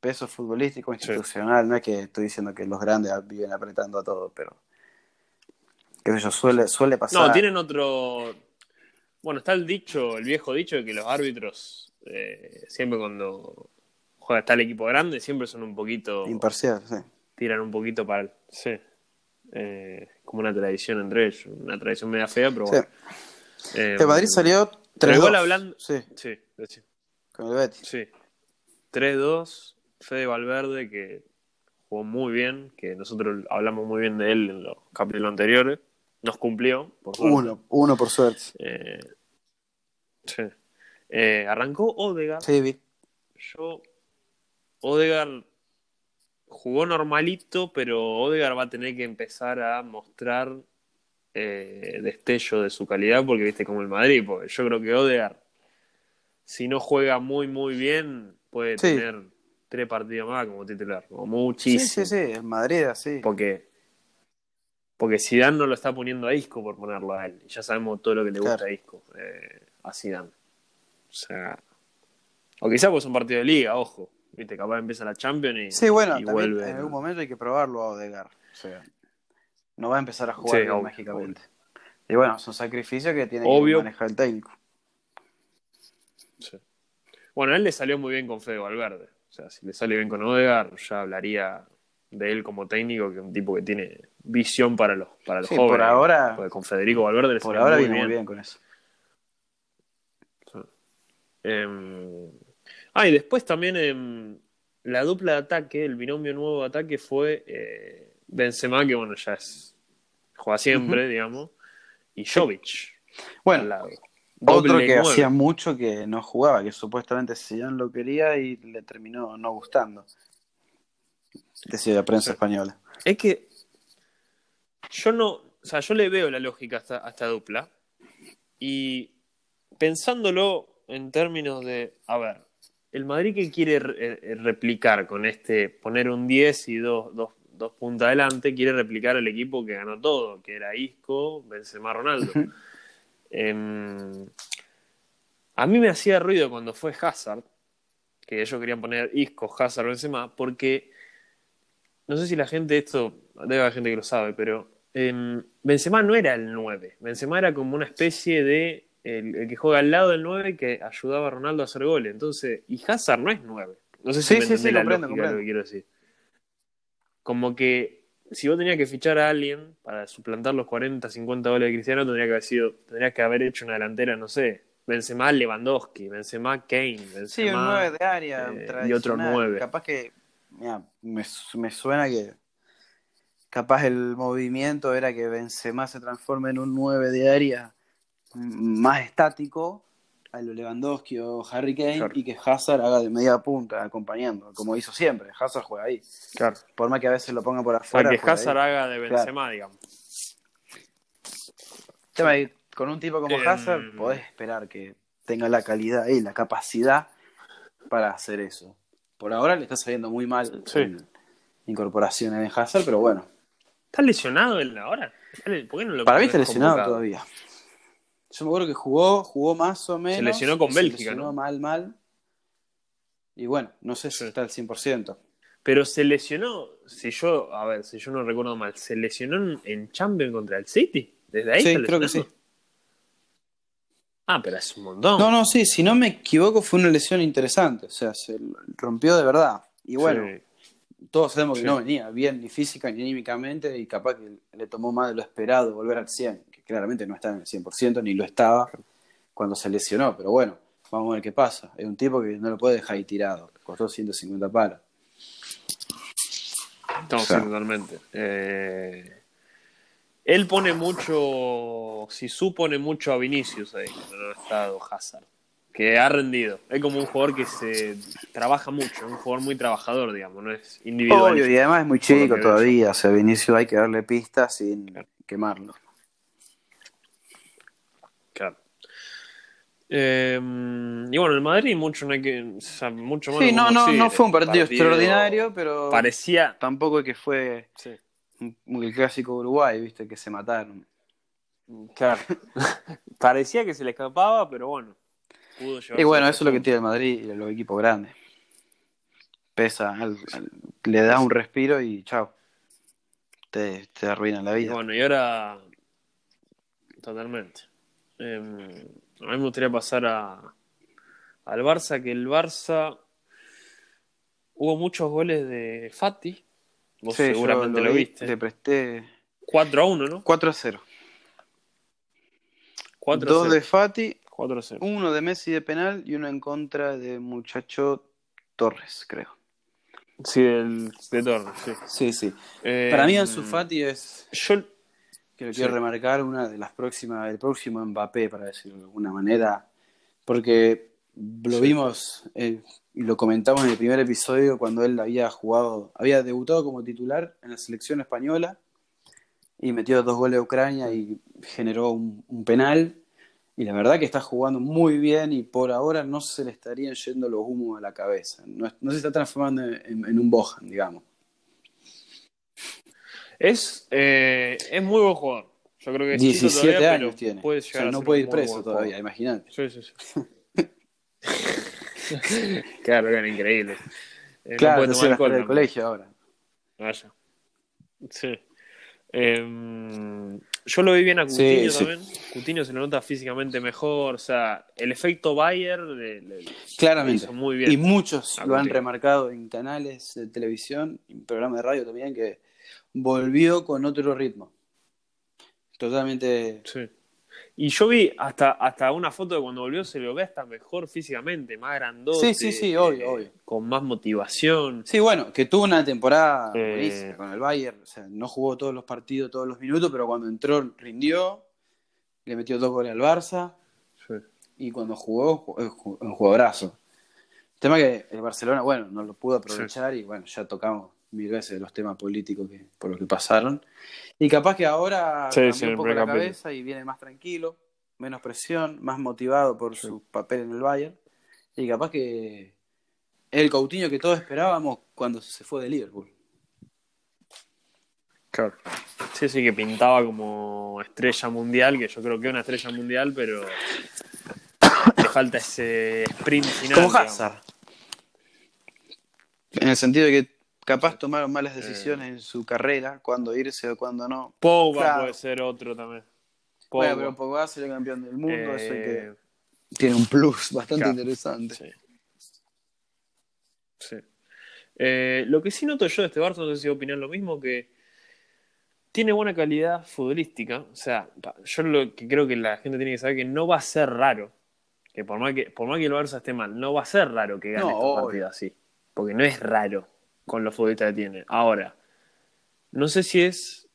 [SPEAKER 2] Peso futbolístico, institucional. No es que estoy diciendo que los grandes viven apretando a todo, pero. Que eso suele, suele pasar.
[SPEAKER 1] No, tienen otro. Bueno, está el dicho, el viejo dicho de que los árbitros, eh, siempre cuando juega está el equipo grande, siempre son un poquito.
[SPEAKER 2] Imparcial, sí.
[SPEAKER 1] Tiran un poquito para el. Sí. Eh, como una tradición entre ellos. Una tradición media fea, pero
[SPEAKER 2] Sí.
[SPEAKER 1] bueno. Eh,
[SPEAKER 2] El Madrid salió 3
[SPEAKER 1] pero igual hablando.
[SPEAKER 2] Sí,
[SPEAKER 1] Sí, sí.
[SPEAKER 2] con el Betis.
[SPEAKER 1] Sí. 3-2. Fede Valverde, que jugó muy bien, que nosotros hablamos muy bien de él en los capítulos anteriores. Nos cumplió, por suerte.
[SPEAKER 2] Uno, uno por suerte.
[SPEAKER 1] Eh, sí. Eh, arrancó Odegaard.
[SPEAKER 2] Sí, vi.
[SPEAKER 1] Yo. Odegaard jugó normalito, pero Odegaard va a tener que empezar a mostrar eh, destello de su calidad, porque viste como el Madrid. Porque yo creo que Odegaard, si no juega muy, muy bien, puede
[SPEAKER 2] Sí.
[SPEAKER 1] tener tres partidos más como titular, como
[SPEAKER 2] Sí,
[SPEAKER 1] muchísimo.
[SPEAKER 2] sí, sí. El Madrid, así.
[SPEAKER 1] Porque, porque Zidane no lo está poniendo a Isco por ponerlo a él. Ya sabemos todo lo que le gusta
[SPEAKER 2] Claro.
[SPEAKER 1] a Isco, eh, a Zidane. O sea, o quizás pues un partido de liga, ojo. Viste, capaz empieza la Champions y,
[SPEAKER 2] Sí, bueno,
[SPEAKER 1] y vuelve.
[SPEAKER 2] en algún momento hay que probarlo a Odegaard. O sea, no va a empezar a jugar
[SPEAKER 1] Sí,
[SPEAKER 2] bien
[SPEAKER 1] obvio,
[SPEAKER 2] mágicamente. Y bueno, son sacrificios que tiene
[SPEAKER 1] Obvio.
[SPEAKER 2] que manejar el técnico.
[SPEAKER 1] Sí. Bueno, a él le salió muy bien con Fede Valverde. O sea, si le sale bien con Odegaard, ya hablaría de él como técnico que un tipo que tiene visión para los, para los
[SPEAKER 2] Sí,
[SPEAKER 1] jóvenes.
[SPEAKER 2] por ahora-
[SPEAKER 1] Porque con Federico Valverde le
[SPEAKER 2] Por
[SPEAKER 1] salió
[SPEAKER 2] ahora
[SPEAKER 1] muy
[SPEAKER 2] viene
[SPEAKER 1] bien.
[SPEAKER 2] muy bien con eso.
[SPEAKER 1] Em, ah, y después también em, la dupla de ataque, el binomio nuevo de ataque fue eh, Benzema, que bueno, ya es juega siempre, digamos, y Jovic
[SPEAKER 2] Bueno, otro que hacía mucho que no jugaba, que supuestamente Zidane lo quería y le terminó no gustando. Decía la prensa española.
[SPEAKER 1] Es que yo no, o sea, yo le veo la lógica a esta, a esta dupla y pensándolo en términos de, a ver, el Madrid que quiere re- eh, replicar con este, poner un 10 y dos, dos, dos puntas adelante, quiere replicar el equipo que ganó todo, que era Isco, Benzema, Ronaldo. Em, a mí me hacía ruido cuando fue Hazard, que ellos querían poner Isco, Hazard, Benzema, porque no sé si la gente esto, debe haber gente que lo sabe, pero em, Benzema no era el 9. Benzema era como una especie de el, el que juega al lado del 9 que ayudaba a Ronaldo a hacer goles. Entonces, y Hazard no es 9. No sé si
[SPEAKER 2] Sí,
[SPEAKER 1] me
[SPEAKER 2] sí, sí,
[SPEAKER 1] la
[SPEAKER 2] comprendo,
[SPEAKER 1] de lo
[SPEAKER 2] comprendo.
[SPEAKER 1] que quiero decir. Como que si vos tenías que fichar a alguien para suplantar los 40, 50 goles de Cristiano, tendría que haber sido, tendrías que haber hecho una delantera, no sé, Benzema Lewandowski, Benzema Kane, Benzema
[SPEAKER 2] Sí, un 9 de área.
[SPEAKER 1] eh, y otro nueve.
[SPEAKER 2] Capaz que. mira, me, me suena que. Capaz el movimiento era que Benzema se transforme en un 9 de área más estático a lo Lewandowski o Harry Kane
[SPEAKER 1] Claro.
[SPEAKER 2] y que Hazard haga de media punta acompañando, como hizo siempre. Hazard juega ahí.
[SPEAKER 1] Claro.
[SPEAKER 2] Por más que a veces lo ponga por
[SPEAKER 1] Para
[SPEAKER 2] afuera.
[SPEAKER 1] que
[SPEAKER 2] juega
[SPEAKER 1] Hazard
[SPEAKER 2] ahí.
[SPEAKER 1] haga de Benzema, digamos.
[SPEAKER 2] Tema de- con un tipo como
[SPEAKER 1] Em,
[SPEAKER 2] Hazard podés esperar que tenga la calidad y la capacidad para hacer eso. Por ahora le está saliendo muy mal
[SPEAKER 1] Sí.
[SPEAKER 2] en incorporaciones en Hazard, pero bueno.
[SPEAKER 1] ¿Está lesionado él ahora? ¿Por qué no lo
[SPEAKER 2] Para mí está lesionado
[SPEAKER 1] convocado?
[SPEAKER 2] todavía. Yo me acuerdo que jugó, jugó más o menos.
[SPEAKER 1] lesionó con Bélgica,
[SPEAKER 2] Se lesionó
[SPEAKER 1] ¿no?
[SPEAKER 2] mal, mal. Y bueno, no sé si
[SPEAKER 1] Sí.
[SPEAKER 2] está al 100%.
[SPEAKER 1] Pero se lesionó, si yo, a ver, si yo no recuerdo mal, se lesionó en, Champions contra el City. Desde ahí
[SPEAKER 2] Sí, creo que sí.
[SPEAKER 1] Ah, pero es un montón.
[SPEAKER 2] No, no, sí, si no me equivoco fue una lesión interesante. O sea, se rompió de verdad. Y bueno,
[SPEAKER 1] Sí.
[SPEAKER 2] todos sabemos que no venía bien ni física ni anímicamente y capaz que le tomó más de lo esperado volver al 100, que claramente no está en el 100% ni lo estaba cuando se lesionó, pero bueno, vamos a ver qué pasa. Es un tipo que no lo puede dejar ahí tirado, costó 150 palos.
[SPEAKER 1] No,
[SPEAKER 2] O sea.
[SPEAKER 1] sí, totalmente. Eh, él pone mucho, si supone mucho a Vinicius ahí, cuando no ha estado Hazard, que ha rendido. Es como un jugador que se trabaja mucho, un jugador muy trabajador, digamos, no es individual.
[SPEAKER 2] Obvio, y además es muy chico todavía, o sea, Vinicio hay que darle pistas sin quemarlo.
[SPEAKER 1] Claro. Eh, y bueno, el Madrid mucho no hay que, o sea, mucho más
[SPEAKER 2] Sí, no, no, no fue un partido extraordinario, pero
[SPEAKER 1] Parecía,
[SPEAKER 2] tampoco es que fue
[SPEAKER 1] sí,
[SPEAKER 2] el clásico Uruguay, viste, que se mataron.
[SPEAKER 1] claro. parecía que se le escapaba, pero bueno. Pudo
[SPEAKER 2] Y bueno, eso es lo que tiene el Madrid y los equipos grandes. Pesa, al- al- le da un respiro y chao. Te, te arruinan la vida.
[SPEAKER 1] bueno, y ahora. Totalmente. Eh, a mí me gustaría pasar a, al Barça, que el Barça. Hubo muchos goles de Fati. Vos
[SPEAKER 2] Sí,
[SPEAKER 1] seguramente lo,
[SPEAKER 2] vi,
[SPEAKER 1] viste.
[SPEAKER 2] Le presté
[SPEAKER 1] 4 a 1, ¿no?
[SPEAKER 2] 4 a 0.
[SPEAKER 1] 4 a
[SPEAKER 2] Dos
[SPEAKER 1] 0.
[SPEAKER 2] de Fati,
[SPEAKER 1] 4 a 0.
[SPEAKER 2] uno de Messi de penal y uno en contra de muchacho Torres, creo.
[SPEAKER 1] Sí, el de Torres, sí.
[SPEAKER 2] Sí, sí.
[SPEAKER 1] Eh,
[SPEAKER 2] Para mí Ansu Fati es,
[SPEAKER 1] Yo.
[SPEAKER 2] Que lo
[SPEAKER 1] Sí.
[SPEAKER 2] quiero remarcar, una de las próximas, el próximo Mbappé, para decirlo de alguna manera, porque lo
[SPEAKER 1] Sí.
[SPEAKER 2] vimos eh, y lo comentamos en el primer episodio cuando él había jugado, había debutado como titular en la selección española y metió dos goles a Ucrania y generó un, un penal. Y la verdad que está jugando muy bien y por ahora no se le estarían yendo los humos a la cabeza. No se está transformando en, en un Bojan, digamos.
[SPEAKER 1] Es, eh, es muy buen jugador. Yo creo que es chico
[SPEAKER 2] 17
[SPEAKER 1] todavía,
[SPEAKER 2] años tiene.
[SPEAKER 1] Puede
[SPEAKER 2] O sea, no puede ir preso todavía, imagínate.
[SPEAKER 1] Sí, sí, sí. claro, era increíble. Eh, no
[SPEAKER 2] Claro,
[SPEAKER 1] puede
[SPEAKER 2] no
[SPEAKER 1] tomar
[SPEAKER 2] las
[SPEAKER 1] alcohol
[SPEAKER 2] del colegio ahora.
[SPEAKER 1] Vaya. Sí. Em, yo lo vi bien a Coutinho también. Coutinho se lo nota físicamente mejor. O sea, el efecto Bayer le,
[SPEAKER 2] Claramente. muy bien. Y muchos lo han remarcado en canales de televisión, en programas de radio también, que volvió con otro ritmo. Totalmente.
[SPEAKER 1] Sí. Y yo vi hasta, hasta una foto de cuando volvió, se lo ve hasta mejor físicamente, más grandote.
[SPEAKER 2] Sí, sí, sí, obvio, eh, obvio.
[SPEAKER 1] Con más motivación.
[SPEAKER 2] Sí, bueno, que tuvo una temporada eh... con el Bayern. O sea, no jugó todos los partidos, todos los minutos, pero cuando entró rindió. Le metió dos goles al Barça. Sí. Y cuando jugó, un jugadorazo. El tema que el Barcelona, bueno, no lo pudo aprovechar y bueno, ya tocamos mil veces los temas políticos que, por los que pasaron. Y capaz que ahora sí, cambió un poco la cabeza y viene más tranquilo, menos presión, más motivado por su papel en el Bayern. Y capaz que el Coutinho que todos esperábamos cuando se fue de Liverpool.
[SPEAKER 1] Claro. Sí, sí, que pintaba como estrella mundial, que yo creo que es una estrella mundial, pero le falta ese sprint final.
[SPEAKER 2] Como Hazard. En el sentido de que Capaz tomaron malas decisiones en su carrera, cuándo irse o cuándo no.
[SPEAKER 1] Pogba puede ser otro también.
[SPEAKER 2] Bueno, pero Pogba el campeón del mundo, eso que eh, tiene un plus bastante interesante.
[SPEAKER 1] Sí. sí. Eh, lo que sí noto yo de este Barça, no sé si opinan lo mismo, que tiene buena calidad futbolística. O sea, yo lo que creo que la gente tiene que saber que no va a ser raro. Que por más que, por más que el Barça esté mal, no va a ser raro que gane no, estos así. Porque no es raro con los futbolistas que tiene. Ahora, no sé si es.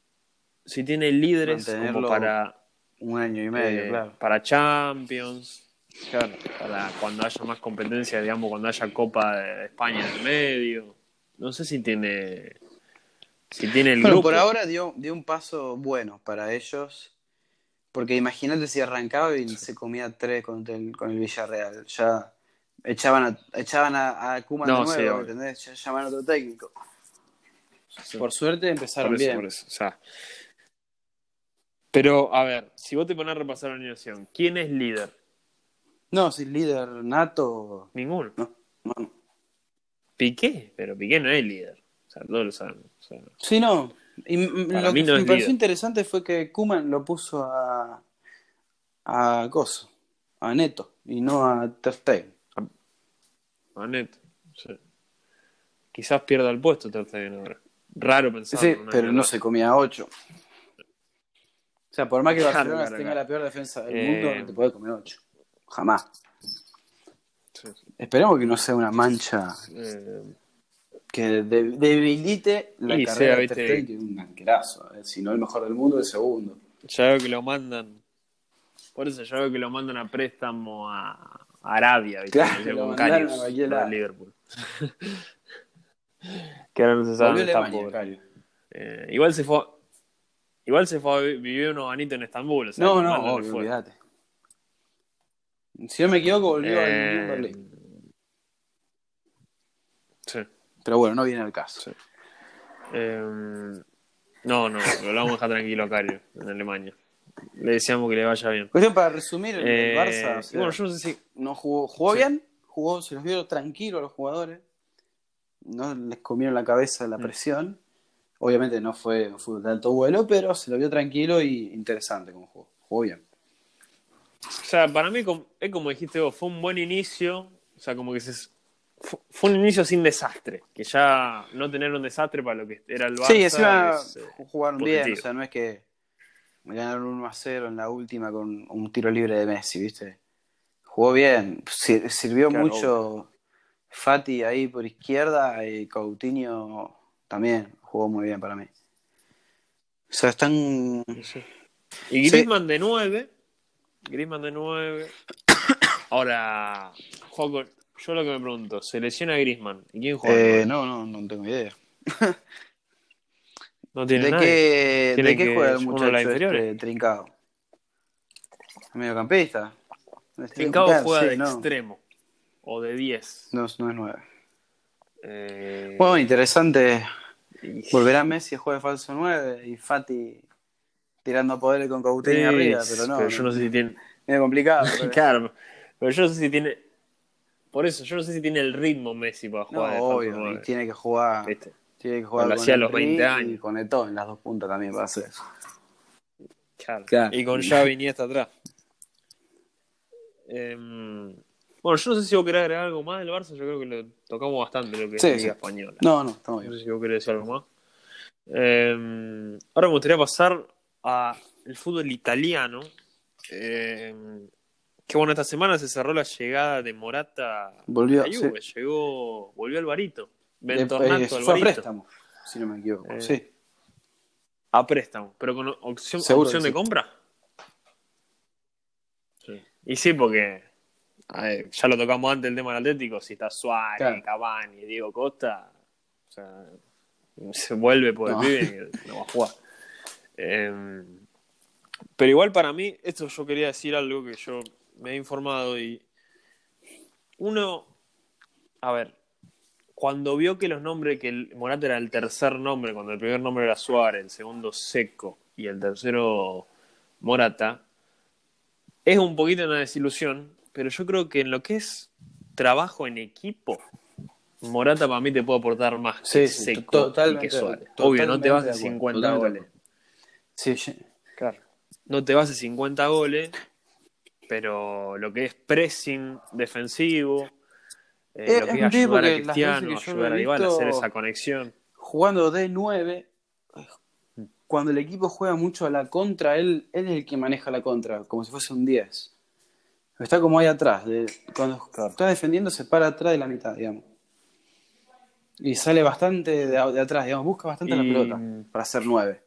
[SPEAKER 1] Si tiene líderes como para.
[SPEAKER 2] Un año y medio,
[SPEAKER 1] eh,
[SPEAKER 2] claro.
[SPEAKER 1] Para Champions. Claro, para cuando haya más competencia, digamos, cuando haya Copa de España en el medio. No sé si tiene. Si tiene el bueno,
[SPEAKER 2] por ahora dio, dio un paso bueno para ellos. Porque imagínate si arrancaba y se comía tres con el, con el Villarreal. Ya Echaban a, echaban a, a Kuma de nuevo, ¿entendés? Llamaban a otro técnico. Por suerte empezaron bien. O sea,
[SPEAKER 1] pero, a ver, si vos te pones a repasar la animación, ¿quién es líder?
[SPEAKER 2] No, si líder nato.
[SPEAKER 1] Ninguno. No, no. Piqué, pero Piqué no es líder. O sea, todos lo sabemos.
[SPEAKER 2] Sí, no. Y lo que me pareció interesante fue que Kuman lo puso a. a Gozo, a Neto, y no a Ter
[SPEAKER 1] Manet, sí. Quizás pierda el puesto Ter ahora. Raro pensar.
[SPEAKER 2] Sí, pero no se comía 8. O sea, por más que Barcelona tenga la peor defensa del mundo, no te puede comer 8. Jamás. Esperemos que no sea una mancha eh, que debilite la carrera de Ter que es un banquerazo. Eh, si no el mejor del mundo, el segundo.
[SPEAKER 1] Ya veo que lo mandan. Por eso ya veo que lo mandan a préstamo a, Arabia, ¿viste? Claro, con Carius, a Liverpool. que ahora no se sabe dónde eh, igual se fue igual se fue a vivir unos anitos en Estambul. O sea,
[SPEAKER 2] no, no, no olvídate. Si no me equivoco, volvió a eh... Berlín.
[SPEAKER 1] Sí.
[SPEAKER 2] Pero bueno, no viene el caso. Sí.
[SPEAKER 1] Eh... No, no, lo vamos a dejar tranquilo a Cario, en Alemania le decíamos que le vaya bien.
[SPEAKER 2] Cuestión para resumir, el,
[SPEAKER 1] eh,
[SPEAKER 2] Barça.
[SPEAKER 1] bueno, yo no sé si.
[SPEAKER 2] No jugó, jugó bien, jugó, se los vio tranquilos a los jugadores. No les comieron la cabeza la mm. presión. Obviamente no fue un fútbol de alto vuelo, pero se lo vio tranquilo y interesante como jugó. Jugó bien.
[SPEAKER 1] O sea, para mí es como dijiste vos, fue un buen inicio. O sea, como que se, fue un inicio sin desastre. Que ya no tener un desastre para lo que era el Barça.
[SPEAKER 2] Sí, encima eh, jugaron bien. O sea, no es que ganaron 1 a 0 en la última con un tiro libre de Messi, ¿viste? Jugó bien, sirvió mucho Fati ahí por izquierda y Coutinho también jugó muy bien para mí. O sea, están...
[SPEAKER 1] Y Griezmann de 9. Griezmann de 9. Ahora, yo lo que me pregunto, ¿se lesiona Griezmann? ¿Y quién juega?
[SPEAKER 2] Eh, no, no, no tengo idea.
[SPEAKER 1] No tiene
[SPEAKER 2] ¿De qué, ¿de qué juega el muchacho este, Trincado? ¿Mediocampista?
[SPEAKER 1] Trincado juega de extremo. O de 10.
[SPEAKER 2] No, no es 9. Eh... Bueno, interesante. Volverá Messi a jugar de falso 9 y Fati tirando poderes con Coutinho arriba, pero no.
[SPEAKER 1] Pero yo no sé si tiene.
[SPEAKER 2] Medio complicado.
[SPEAKER 1] Pero... claro, pero yo no sé si tiene. Por eso, yo no sé si tiene el ritmo Messi para jugar.
[SPEAKER 2] No,
[SPEAKER 1] de
[SPEAKER 2] obvio, y tiene que jugar. ¿Viste? Tiene que jugar
[SPEAKER 1] lo hacía a los 20 años.
[SPEAKER 2] Y con Eto en las dos puntas también va a hacer eso.
[SPEAKER 1] Claro.
[SPEAKER 2] Claro.
[SPEAKER 1] Y con Xavi ni hasta atrás. Em, bueno, yo no sé si vos querés agregar algo más del Barça, yo creo que lo tocamos bastante lo que
[SPEAKER 2] Sí,
[SPEAKER 1] es la
[SPEAKER 2] sí.
[SPEAKER 1] Española.
[SPEAKER 2] No, no, estamos
[SPEAKER 1] No
[SPEAKER 2] bien.
[SPEAKER 1] sé si vos querés decir algo más. Em, ahora me gustaría pasar al fútbol italiano. Em, que bueno, esta semana se cerró la llegada de Morata
[SPEAKER 2] Volvió,
[SPEAKER 1] a la Juve. Llegó, volvió Alvarito.
[SPEAKER 2] De- Fue a préstamo, si no me equivoco.
[SPEAKER 1] Eh,
[SPEAKER 2] sí.
[SPEAKER 1] A préstamo, pero con opción,
[SPEAKER 2] Seguro
[SPEAKER 1] opción
[SPEAKER 2] que
[SPEAKER 1] de
[SPEAKER 2] sí.
[SPEAKER 1] compra. Y sí, porque ver, ya lo tocamos antes el tema del Atlético. Si está Suárez,
[SPEAKER 2] Claro.
[SPEAKER 1] Cavani, Diego Costa, o sea, se vuelve por el
[SPEAKER 2] No.
[SPEAKER 1] pibe y no va a jugar. Em, pero igual para mí, esto yo quería decir algo que yo me he informado y uno, a ver, cuando vio que los nombres, que el Morata era el tercer nombre, cuando el primer nombre era Suárez, el segundo Seco y el tercero Morata, es un poquito una desilusión, pero yo creo que en lo que es trabajo en equipo, Morata para mí te puede aportar más
[SPEAKER 2] Sí,
[SPEAKER 1] que
[SPEAKER 2] sí,
[SPEAKER 1] Seco
[SPEAKER 2] totalmente,
[SPEAKER 1] y que Suárez. Obvio, no te vas
[SPEAKER 2] de
[SPEAKER 1] a
[SPEAKER 2] acuerdo,
[SPEAKER 1] 50
[SPEAKER 2] totalmente de
[SPEAKER 1] goles.
[SPEAKER 2] Sí, sí.
[SPEAKER 1] Claro. No te vas a 50 goles, pero lo que es pressing defensivo, eh,
[SPEAKER 2] Es-
[SPEAKER 1] lo que ayudar a Cristiano,
[SPEAKER 2] que
[SPEAKER 1] ayudar a
[SPEAKER 2] visto-
[SPEAKER 1] hacer esa conexión.
[SPEAKER 2] Jugando de 9, cuando el equipo juega mucho a la contra, él, él es el que maneja la contra, como si fuese un 10. Está como ahí atrás. de- cuando está defendiendo, se para atrás de la mitad, digamos. Y sale bastante de, de atrás, digamos, busca bastante
[SPEAKER 1] Y-
[SPEAKER 2] la pelota para ser 9.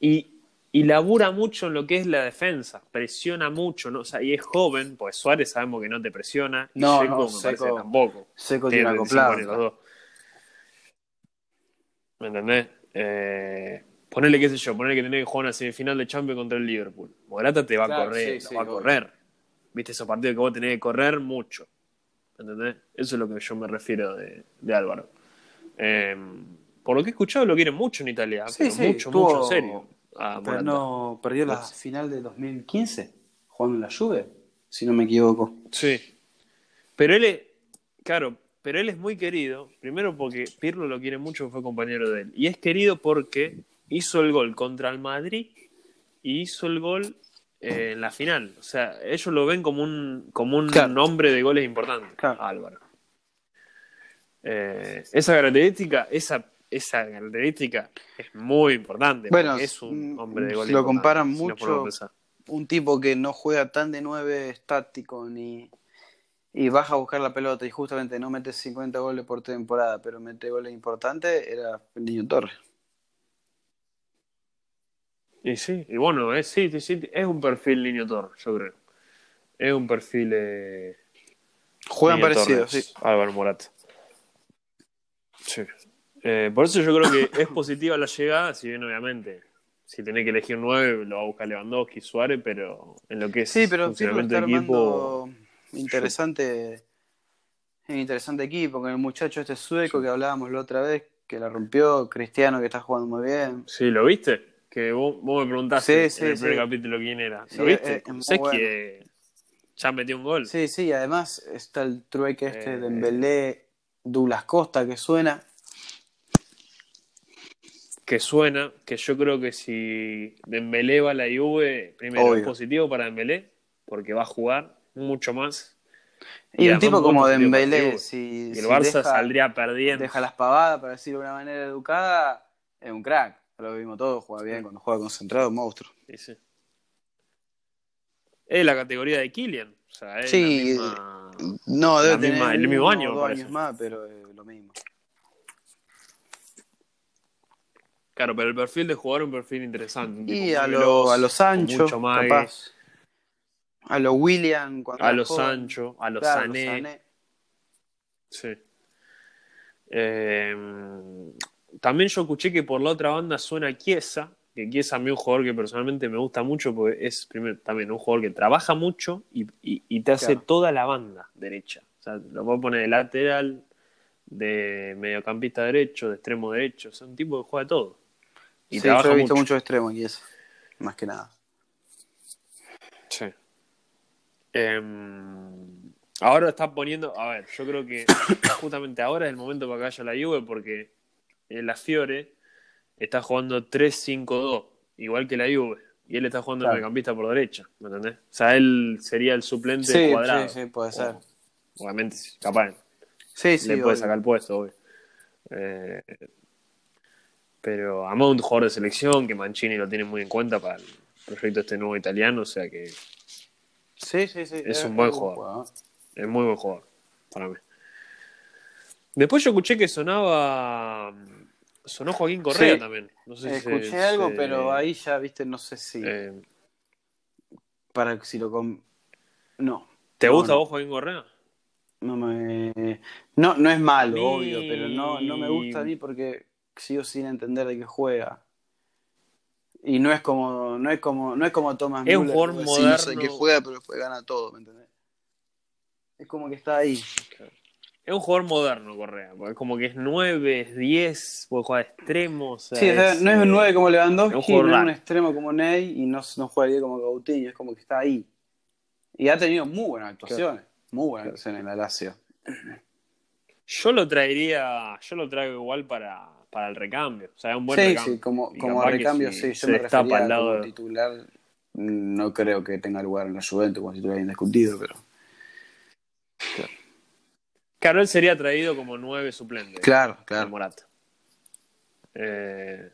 [SPEAKER 1] Y, y labura mucho en lo que es la defensa, presiona mucho, ¿no? O sea, y es joven, pues Suárez sabemos que no te presiona, y
[SPEAKER 2] No,
[SPEAKER 1] Seco
[SPEAKER 2] no,
[SPEAKER 1] me parece
[SPEAKER 2] Seco-
[SPEAKER 1] tampoco.
[SPEAKER 2] Seco
[SPEAKER 1] Tiene
[SPEAKER 2] tiene
[SPEAKER 1] 35
[SPEAKER 2] acoplado.
[SPEAKER 1] los dos. ¿Me entendés? Eh, ponele, qué sé yo, ponele que tenés que jugar una semifinal de Champions contra el Liverpool. Morata te va
[SPEAKER 2] Claro,
[SPEAKER 1] a correr,
[SPEAKER 2] sí,
[SPEAKER 1] lo
[SPEAKER 2] sí,
[SPEAKER 1] va a correr. ¿Viste esos partidos que vos tenés que correr mucho? ¿Me ¿Entendés? Eso es lo que yo me refiero de, de Álvaro. Eh, por lo que he escuchado, lo quieren mucho en Italia.
[SPEAKER 2] Sí,
[SPEAKER 1] pero
[SPEAKER 2] sí,
[SPEAKER 1] mucho, mucho en serio. A
[SPEAKER 2] Pero
[SPEAKER 1] Morata.
[SPEAKER 2] no perdió la final de 2015 jugando en la Juve, si no me equivoco.
[SPEAKER 1] Sí. Pero él es, claro, pero él es muy querido, primero porque Pirlo lo quiere mucho, fue compañero de él. Y es querido porque hizo el gol contra el Madrid y hizo el gol eh, en la final. O sea, ellos lo ven como un, como un
[SPEAKER 2] Claro.
[SPEAKER 1] nombre de goles importante,
[SPEAKER 2] Claro.
[SPEAKER 1] Álvaro. Eh, esa característica, esa, esa característica es muy importante.
[SPEAKER 2] Bueno,
[SPEAKER 1] es un
[SPEAKER 2] mm,
[SPEAKER 1] hombre de goles.
[SPEAKER 2] lo comparan mucho- un tipo que no juega tan de 9 estático ni y baja a buscar la pelota y justamente no mete 50 goles por temporada, pero mete goles importantes, era el Niño Torres.
[SPEAKER 1] Y sí, y bueno, es, sí, sí, sí, es un perfil Niño Torres, yo creo. Es un perfil eh,
[SPEAKER 2] Juegan
[SPEAKER 1] Niño
[SPEAKER 2] parecido,
[SPEAKER 1] Torres,
[SPEAKER 2] sí.
[SPEAKER 1] Álvaro Morata. Sí. Eh, por eso yo creo que es positiva la llegada, si bien obviamente, si tenés que elegir nueve, lo va a buscar Lewandowski, Suárez, pero en lo que es
[SPEAKER 2] Sí, pero
[SPEAKER 1] funcionamiento
[SPEAKER 2] está
[SPEAKER 1] de equipo,
[SPEAKER 2] interesante, interesante equipo con el muchacho este sueco que hablábamos la otra vez, que la rompió, Cristiano que está jugando muy bien.
[SPEAKER 1] Sí, ¿lo viste? Que vos, vos me preguntaste
[SPEAKER 2] Sí, sí,
[SPEAKER 1] en el primer capítulo quién era. ¿Lo viste?
[SPEAKER 2] es- es muy
[SPEAKER 1] ¿Sabés
[SPEAKER 2] bueno.
[SPEAKER 1] que ya metió un gol?
[SPEAKER 2] Sí, sí, además está el trueque este
[SPEAKER 1] Eh,
[SPEAKER 2] de Dembélé, Douglas Costa que suena.
[SPEAKER 1] Que suena, que yo creo que si Dembélé va a la Juve, primero
[SPEAKER 2] Obvio.
[SPEAKER 1] es positivo para Dembélé, porque va a jugar mucho más.
[SPEAKER 2] Y, un tipo como Dembélé, si,
[SPEAKER 1] el Barça
[SPEAKER 2] deja,
[SPEAKER 1] saldría perdiendo.
[SPEAKER 2] deja las pavadas, para decirlo de una manera educada, es un crack. Lo vimos todos, juega bien, cuando juega concentrado, monstruo.
[SPEAKER 1] Sí, sí. Es la categoría de Kylian. O sea, es
[SPEAKER 2] Sí,
[SPEAKER 1] la misma...
[SPEAKER 2] No,
[SPEAKER 1] La
[SPEAKER 2] debe tener
[SPEAKER 1] misma- el mismo año,
[SPEAKER 2] dos años más, pero es lo mismo.
[SPEAKER 1] Claro, pero el perfil de jugador es un perfil interesante.
[SPEAKER 2] Y a,
[SPEAKER 1] veloz,
[SPEAKER 2] lo, a los Sancho,
[SPEAKER 1] mucho
[SPEAKER 2] capaz. A los William, cuando
[SPEAKER 1] A los. Sancho, a los
[SPEAKER 2] Claro,
[SPEAKER 1] Sané. Sí. Eh, también yo escuché que por la otra banda suena Chiesa, que Chiesa a mí es un jugador que personalmente me gusta mucho porque es primero también un jugador que trabaja mucho y, y- y te hace
[SPEAKER 2] Claro.
[SPEAKER 1] toda la banda derecha. O sea, lo puedo poner de lateral, de mediocampista derecho, de extremo derecho. O sea, un tipo que juega todo. Y
[SPEAKER 2] sí,
[SPEAKER 1] trabaja
[SPEAKER 2] yo he visto
[SPEAKER 1] mucho.
[SPEAKER 2] mucho extremo aquí ese. Más que nada.
[SPEAKER 1] Sí. Em, ahora está poniendo. A ver, yo creo que justamente ahora es el momento para que vaya la Juve porque eh, la Fiore está jugando 3-5-2. igual que la Juve. Y él está jugando en mediocampista por derecha, ¿me entendés? O sea, él sería el suplente
[SPEAKER 2] sí,
[SPEAKER 1] cuadrado.
[SPEAKER 2] Sí, sí, puede ser.
[SPEAKER 1] obviamente, capaz.
[SPEAKER 2] Sí, sí.
[SPEAKER 1] Le puede sacar el puesto, obvio. Eh, pero a un jugador de selección que Mancini lo tiene muy en cuenta para el proyecto este nuevo italiano, o sea que.
[SPEAKER 2] Sí, sí, sí.
[SPEAKER 1] Es, un buen jugador. Es muy buen jugador, para mí. Después yo escuché que sonaba. Sonó Joaquín Correa también. No sé
[SPEAKER 2] Escuché algo, pero ahí ya, viste, no sé si.
[SPEAKER 1] Eh,
[SPEAKER 2] para si lo. No.
[SPEAKER 1] ¿Te gusta vos Joaquín Correa?
[SPEAKER 2] No me. No, no es malo, obvio, pero no, no me gusta a mí porque sigo sin entender de qué juega. Y no es como, no es como, no es como Thomas
[SPEAKER 1] Es un jugador moderno. no sé
[SPEAKER 2] qué juega, pero después gana todo, ¿me entendés? Es como que está ahí.
[SPEAKER 1] Es un jugador moderno, Correa, porque como que es 9, es 10, puede jugar extremo. sí,
[SPEAKER 2] no es un 9 como Lewandowski, no es un extremo como Ney y no, no juega bien como Coutinho, es como que está ahí. Y ha tenido muy buenas actuaciones, muy buenas actuaciones en la Lazio.
[SPEAKER 1] Yo lo traería, yo lo traigo igual para, para el recambio, o sea, un buen
[SPEAKER 2] sí,
[SPEAKER 1] recambio.
[SPEAKER 2] Sí, como, como recambio, sí, yo me refería al lado como titular, no creo que tenga lugar en la Juventus como titular indiscutido, pero...
[SPEAKER 1] Claro. sería traído como nueve suplente.
[SPEAKER 2] Claro, claro.
[SPEAKER 1] Morata. Eh,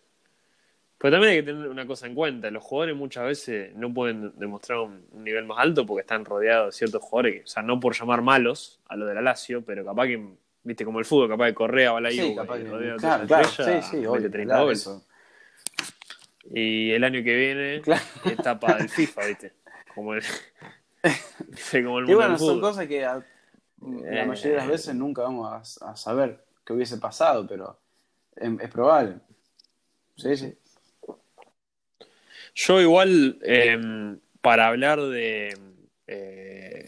[SPEAKER 1] pero también hay que tener una cosa en cuenta, los jugadores muchas veces no pueden demostrar un, nivel más alto porque están rodeados de ciertos jugadores, o sea, no por llamar malos a lo de la Lazio, pero capaz que, viste, como el fútbol, capaz de Correa la
[SPEAKER 2] sí, capaz que, claro, claro, sí, sí, obvio, 30 claro,
[SPEAKER 1] Y el año que viene, claro. etapa del FIFA, viste, como el, como el mundo
[SPEAKER 2] Y bueno, son cosas que la mayoría de las veces nunca vamos a, saber qué hubiese pasado, pero es, es probable. Sí, sí.
[SPEAKER 1] Yo igual, em, para hablar de, eh,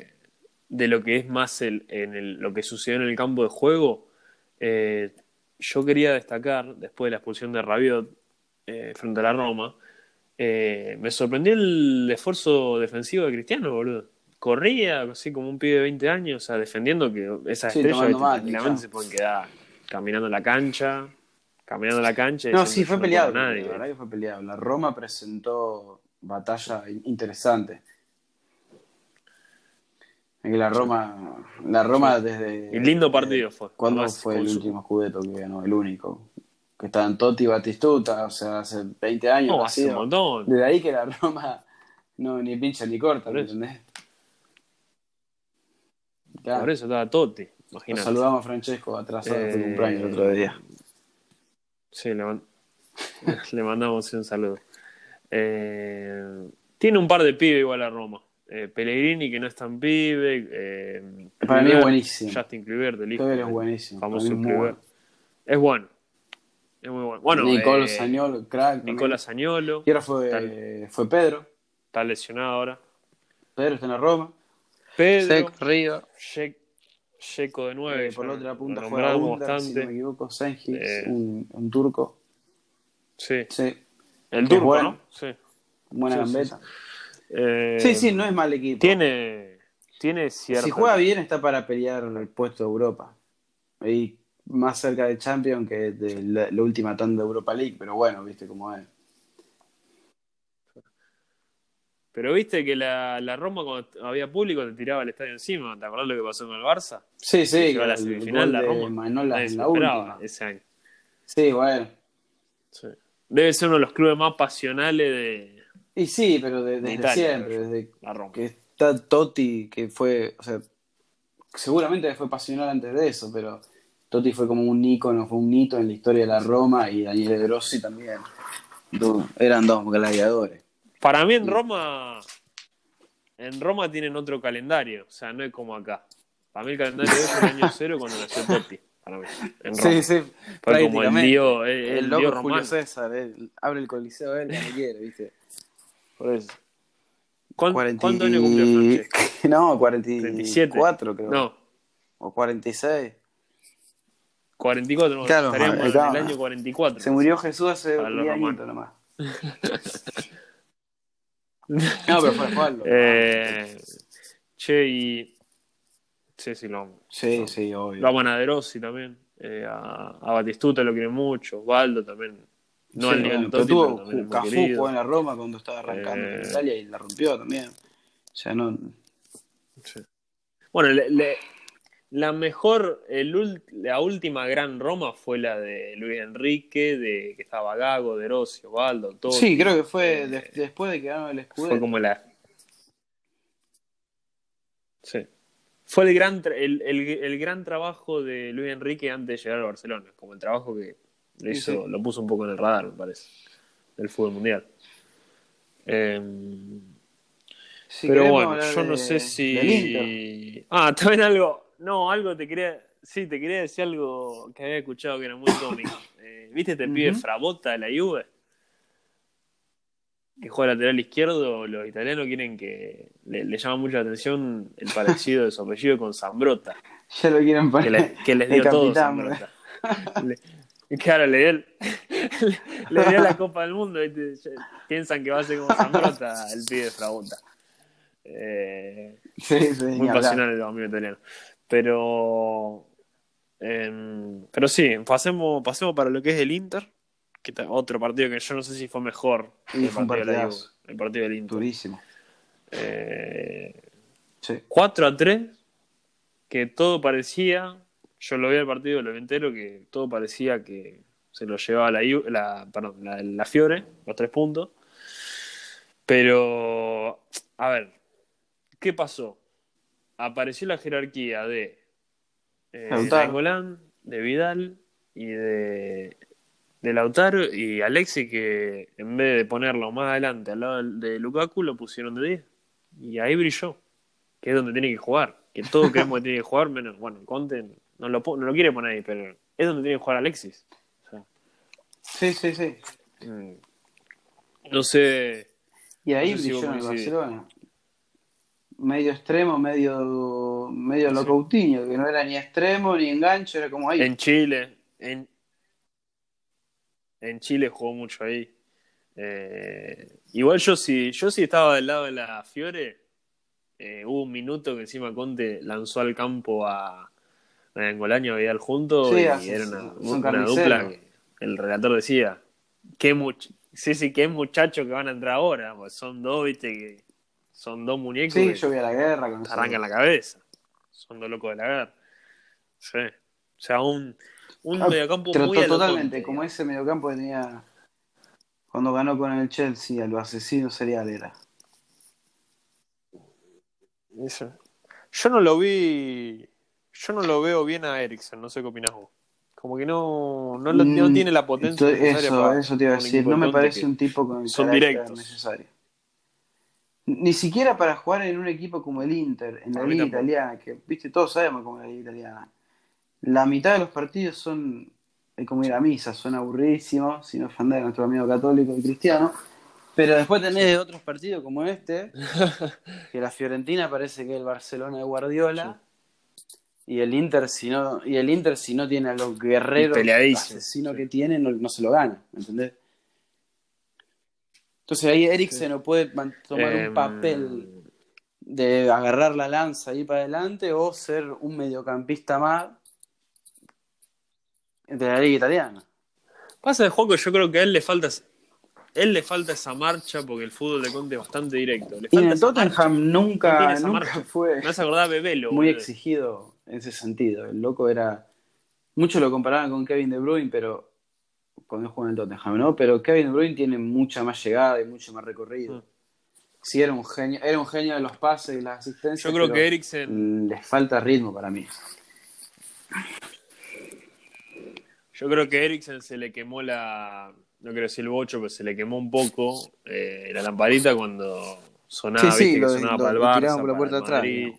[SPEAKER 1] de lo que es más el, en el, lo que sucedió en el campo de juego, eh, yo quería destacar, después de la expulsión de Rabiot eh, frente a la Roma, me sorprendió el esfuerzo defensivo de Cristiano, boludo. Corría así como un pibe de 20 años, o sea, defendiendo que esas
[SPEAKER 2] sí,
[SPEAKER 1] estrellas se pueden quedar caminando la cancha, caminando la cancha.
[SPEAKER 2] No, sí, fue peleado. Nadie. La verdad que fue peleado. La Roma presentó batalla interesante. La Roma, la Roma desde.
[SPEAKER 1] Y lindo partido fue.
[SPEAKER 2] ¿Cuándo fue el último escudeto que ganó? El único. Que estaban Totti y Batistuta, o sea, hace 20 años.
[SPEAKER 1] No, hace un montón.
[SPEAKER 2] Desde ahí que la Roma no ni pincha ni corta, ¿me entendés?
[SPEAKER 1] Por eso estaba Totti. Imagínate.
[SPEAKER 2] saludamos a Francesco atrasado eh... su cumpleaños el otro día.
[SPEAKER 1] Sí, le, mandamos un saludo. Eh, tiene un par de pibes igual a Roma. Eh, Pellegrini, que no es tan pibe. Eh,
[SPEAKER 2] Para mí es buenísimo.
[SPEAKER 1] Justin Kluivert, el hijo.
[SPEAKER 2] es buenísimo.
[SPEAKER 1] Famoso es, bueno. es bueno. Es muy bueno. bueno
[SPEAKER 2] Nicolás Sañolo, crack.
[SPEAKER 1] Nicolás Sañolo.
[SPEAKER 2] Y ahora fue, fue Pedro.
[SPEAKER 1] Está lesionado ahora.
[SPEAKER 2] Pedro está en la Roma.
[SPEAKER 1] Pedro.
[SPEAKER 2] Sec, Río.
[SPEAKER 1] Checo de 9.
[SPEAKER 2] Eh, por la otra punta juega Under, si no me equivoco, Sengic, eh, un, un, turco.
[SPEAKER 1] Sí.
[SPEAKER 2] sí.
[SPEAKER 1] El turco, bueno. ¿no? Sí.
[SPEAKER 2] Buena
[SPEAKER 1] sí,
[SPEAKER 2] gambeta.
[SPEAKER 1] Sí, eh,
[SPEAKER 2] sí, sí, no es mal equipo.
[SPEAKER 1] Tiene, tiene cierta...
[SPEAKER 2] Si juega bien está para pelear el puesto de Europa. Y más cerca de Champions que de la, la última tanda de Europa League, pero bueno, viste cómo es.
[SPEAKER 1] Pero viste que la, la, Roma cuando había público te tiraba el estadio encima. ¿Te acordás lo que pasó con el Barça?
[SPEAKER 2] Sí, sí.
[SPEAKER 1] A la semifinal la Roma.
[SPEAKER 2] Manola en la última.
[SPEAKER 1] ese año.
[SPEAKER 2] Sí, bueno.
[SPEAKER 1] Sí. Debe ser uno de los clubes más pasionales de.
[SPEAKER 2] Y sí, pero de, desde Italia, siempre, desde
[SPEAKER 1] la
[SPEAKER 2] que está Totti, que fue, o sea, seguramente fue pasional antes de eso, pero Totti fue como un ícono, fue un hito en la historia de la Roma y Daniele De Rossi también. Eran dos gladiadores.
[SPEAKER 1] Para mí en Roma, en Roma tienen otro calendario, o sea, no es como acá. Para mí el calendario es el año cero cuando nació Totti. Para mí, en Roma.
[SPEAKER 2] Sí, sí.
[SPEAKER 1] Fue como el dios, el,
[SPEAKER 2] el,
[SPEAKER 1] el
[SPEAKER 2] loco Julio César, él, abre el coliseo él quiere, ¿viste?
[SPEAKER 1] Por eso. ¿Cuánto, 40... ¿Cuántos años cumplió Francesco?
[SPEAKER 2] No, 44 creo.
[SPEAKER 1] No.
[SPEAKER 2] O 46.
[SPEAKER 1] 44, no,
[SPEAKER 2] claro,
[SPEAKER 1] estaríamos en el año 44.
[SPEAKER 2] Se murió Jesús hace un añito nomás. No, pero fue Juan.
[SPEAKER 1] eh, che, y. Sí, sí, lo
[SPEAKER 2] Sí,
[SPEAKER 1] lo,
[SPEAKER 2] sí, obvio.
[SPEAKER 1] Lo aman a De Rossi también. Eh, a, a, Batistuta lo quieren mucho. Osvaldo también. No al nivel de
[SPEAKER 2] pero tuvo Cafú jugó en la Roma cuando estaba arrancando
[SPEAKER 1] Eh.
[SPEAKER 2] en Italia y la rompió también. O sea, no.
[SPEAKER 1] Sí. Bueno, le- le- la mejor, el la última gran Roma fue la de Luis Enrique, de que estaba Gago, De Rossi, Osvaldo, todo.
[SPEAKER 2] Sí, creo que fue
[SPEAKER 1] Eh,
[SPEAKER 2] de- después de que ganó el escudo.
[SPEAKER 1] Fue como la. Sí. Fue el gran, el, el- el gran trabajo de Luis Enrique antes de llegar al Barcelona. Como el trabajo que
[SPEAKER 2] Sí, sí.
[SPEAKER 1] lo puso un poco en el radar, me parece, del fútbol mundial. Eh,
[SPEAKER 2] Si
[SPEAKER 1] pero bueno, yo no sé si. Ah, también algo. No, algo te quería. Sí, te quería decir algo que había escuchado que era muy cómico. Eh, ¿Viste este pibe
[SPEAKER 2] Ujú.
[SPEAKER 1] Frabota de la Juve? Que juega lateral izquierdo. Los italianos quieren que. Le, le llama mucho la atención el parecido de su apellido con Zambrota.
[SPEAKER 2] Ya lo quieren
[SPEAKER 1] Que,
[SPEAKER 2] poner.
[SPEAKER 1] le- que les dio todo Zambrota. Le- claro, le dio, el- le dio la Copa del Mundo. Piensan que va a ser como Zambrota el pibe de Frabota. Eh,
[SPEAKER 2] Sí, sí,
[SPEAKER 1] muy pasional los amigos italianos. Pero. em, pero sí, pasemos, pasemos para lo que es el Inter. Que otro partido que yo no sé si fue mejor
[SPEAKER 2] Y
[SPEAKER 1] el
[SPEAKER 2] fue un
[SPEAKER 1] partido, la el partido del Inter.
[SPEAKER 2] Durísimo.
[SPEAKER 1] Eh,
[SPEAKER 2] Sí.
[SPEAKER 1] 4 a 3, que todo parecía, yo lo vi al partido, lo vi entero, que todo parecía que se lo llevaba la, la, perdón, la, la Fiore, los tres puntos. Pero, a ver, ¿qué pasó? Apareció la jerarquía de eh, de Vidal y de, de Lautaro y Alexi que en vez de ponerlo más adelante al lado de Lukaku lo pusieron de 10 y ahí brilló que es donde tiene que jugar que todos creemos que tiene que jugar menos bueno Conte no lo, no lo quiere poner ahí pero es donde tiene que jugar Alexis o sea,
[SPEAKER 2] Sí, sí, sí.
[SPEAKER 1] mm, no sé
[SPEAKER 2] Y ahí
[SPEAKER 1] No sé
[SPEAKER 2] brilló en el. Barcelona. Medio extremo, medio, medio
[SPEAKER 1] Sí.
[SPEAKER 2] locoutinho, que no era ni extremo ni enganche, era como ahí.
[SPEAKER 1] en Chile en, en Chile jugó mucho ahí Eh, igual yo sí yo sí estaba del lado de la Fiore eh, hubo un minuto que encima Conte lanzó al campo a, a Engolaño y a Vidal juntos
[SPEAKER 2] Sí,
[SPEAKER 1] y
[SPEAKER 2] así
[SPEAKER 1] era una, dupla que el relator decía qué much sí sí qué muchachos que van a entrar ahora pues son dos viste que son dos muñecos
[SPEAKER 2] Sí,
[SPEAKER 1] que
[SPEAKER 2] yo vi a la guerra con
[SPEAKER 1] arrancan la cabeza son dos locos de la guerra sí o sea un un
[SPEAKER 2] Ah,
[SPEAKER 1] mediocampo muy
[SPEAKER 2] totalmente, como ese mediocampo que tenía cuando ganó con el Chelsea, a los asesinos serial era.
[SPEAKER 1] Eso. Yo no lo vi. Yo no lo veo bien a Eriksen, no sé qué opinás vos. Como que no, no, lo- no
[SPEAKER 2] Mm,
[SPEAKER 1] tiene la potencia necesaria
[SPEAKER 2] Eso,
[SPEAKER 1] para-
[SPEAKER 2] eso te iba a decir. No me parece un tipo con
[SPEAKER 1] son directos.
[SPEAKER 2] necesario. Ni siquiera para jugar en un equipo como el Inter, en la
[SPEAKER 1] A
[SPEAKER 2] liga italiana, que viste, todos sabemos cómo es la liga italiana. La mitad de los partidos son es como ir a misa, son aburridísimos, sin ofender a nuestro amigo católico y cristiano. Pero después tenés otros partidos como este, que la Fiorentina parece que es el Barcelona de Guardiola. Y el Inter si no, y el Inter si no tiene a los guerreros asesinos
[SPEAKER 1] sí.
[SPEAKER 2] que tiene, no, no se lo gana, ¿entendés? Entonces ahí Eriksen no puede tomar
[SPEAKER 1] Em,
[SPEAKER 2] un papel de agarrar la lanza y ir para adelante o ser un mediocampista más de la liga italiana.
[SPEAKER 1] Pasa de juego, yo creo que a él le falta. Él le falta esa marcha porque el fútbol de Conte es bastante directo. Le
[SPEAKER 2] Y en el Tottenham nunca, nunca
[SPEAKER 1] marcha.
[SPEAKER 2] fue
[SPEAKER 1] Me hace acordar a Bebelo.
[SPEAKER 2] muy
[SPEAKER 1] boludo.
[SPEAKER 2] exigido en ese sentido. El loco era. Muchos lo comparaban con Kevin De Bruyne, pero. Cuando jugó en el Tottenham, ¿no? Pero Kevin De Bruyne tiene mucha más llegada y mucho más recorrido.
[SPEAKER 1] Mm.
[SPEAKER 2] Sí, era un genio, era un genio de los pases y las asistencias.
[SPEAKER 1] Yo creo
[SPEAKER 2] pero
[SPEAKER 1] que Eriksen.
[SPEAKER 2] Les falta ritmo para mí.
[SPEAKER 1] Yo creo que Eriksen se le quemó la. No quiero decir el bocho, pero se le quemó un poco eh, la lamparita cuando sonaba,
[SPEAKER 2] Sí, sí,
[SPEAKER 1] viste,
[SPEAKER 2] lo-
[SPEAKER 1] que sonaba
[SPEAKER 2] lo-
[SPEAKER 1] para el Barça,
[SPEAKER 2] por la
[SPEAKER 1] para
[SPEAKER 2] puerta
[SPEAKER 1] el
[SPEAKER 2] atrás,
[SPEAKER 1] Madrid.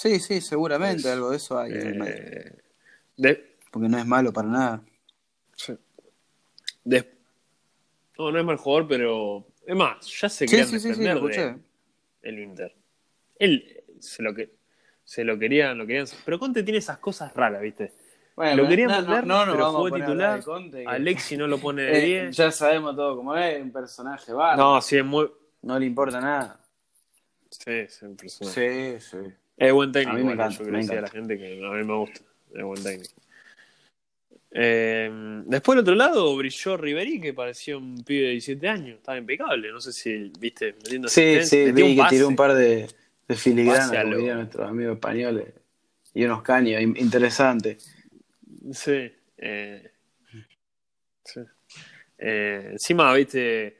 [SPEAKER 2] Sí, sí, seguramente algo de eso hay.
[SPEAKER 1] Eh, de-
[SPEAKER 2] Porque no es malo para nada.
[SPEAKER 1] de- no, no es mal jugador, pero. Es más, ya se
[SPEAKER 2] Sí,
[SPEAKER 1] querían
[SPEAKER 2] sí, sí, sí, lo
[SPEAKER 1] de el Inter. Él se lo que. Se lo querían, lo querían. Pero Conte tiene esas cosas raras, ¿viste?
[SPEAKER 2] Bueno,
[SPEAKER 1] lo querían
[SPEAKER 2] no,
[SPEAKER 1] vender,
[SPEAKER 2] no, no
[SPEAKER 1] pero fue titular.
[SPEAKER 2] Conte, que-
[SPEAKER 1] Alexi no lo pone de
[SPEAKER 2] Eh,
[SPEAKER 1] 10.
[SPEAKER 2] ya sabemos todo cómo es, un personaje bárbaro.
[SPEAKER 1] no, sí, es muy.
[SPEAKER 2] No le importa nada.
[SPEAKER 1] Sí, es impresionante.
[SPEAKER 2] Sí, sí.
[SPEAKER 1] Es buen técnico,
[SPEAKER 2] A mí me encanta,
[SPEAKER 1] yo
[SPEAKER 2] me
[SPEAKER 1] a la gente que a mí me gusta. Es buen técnico. Eh, después, del otro lado, brilló Riverí, que parecía un pibe de 17 años. Estaba impecable. No sé si viste metiendo
[SPEAKER 2] Sí, sí, vi que tiró un par de, de filigranas, como dirían nuestros amigos españoles, y unos caños in- interesantes.
[SPEAKER 1] Sí. eh, sí. Eh, encima, viste,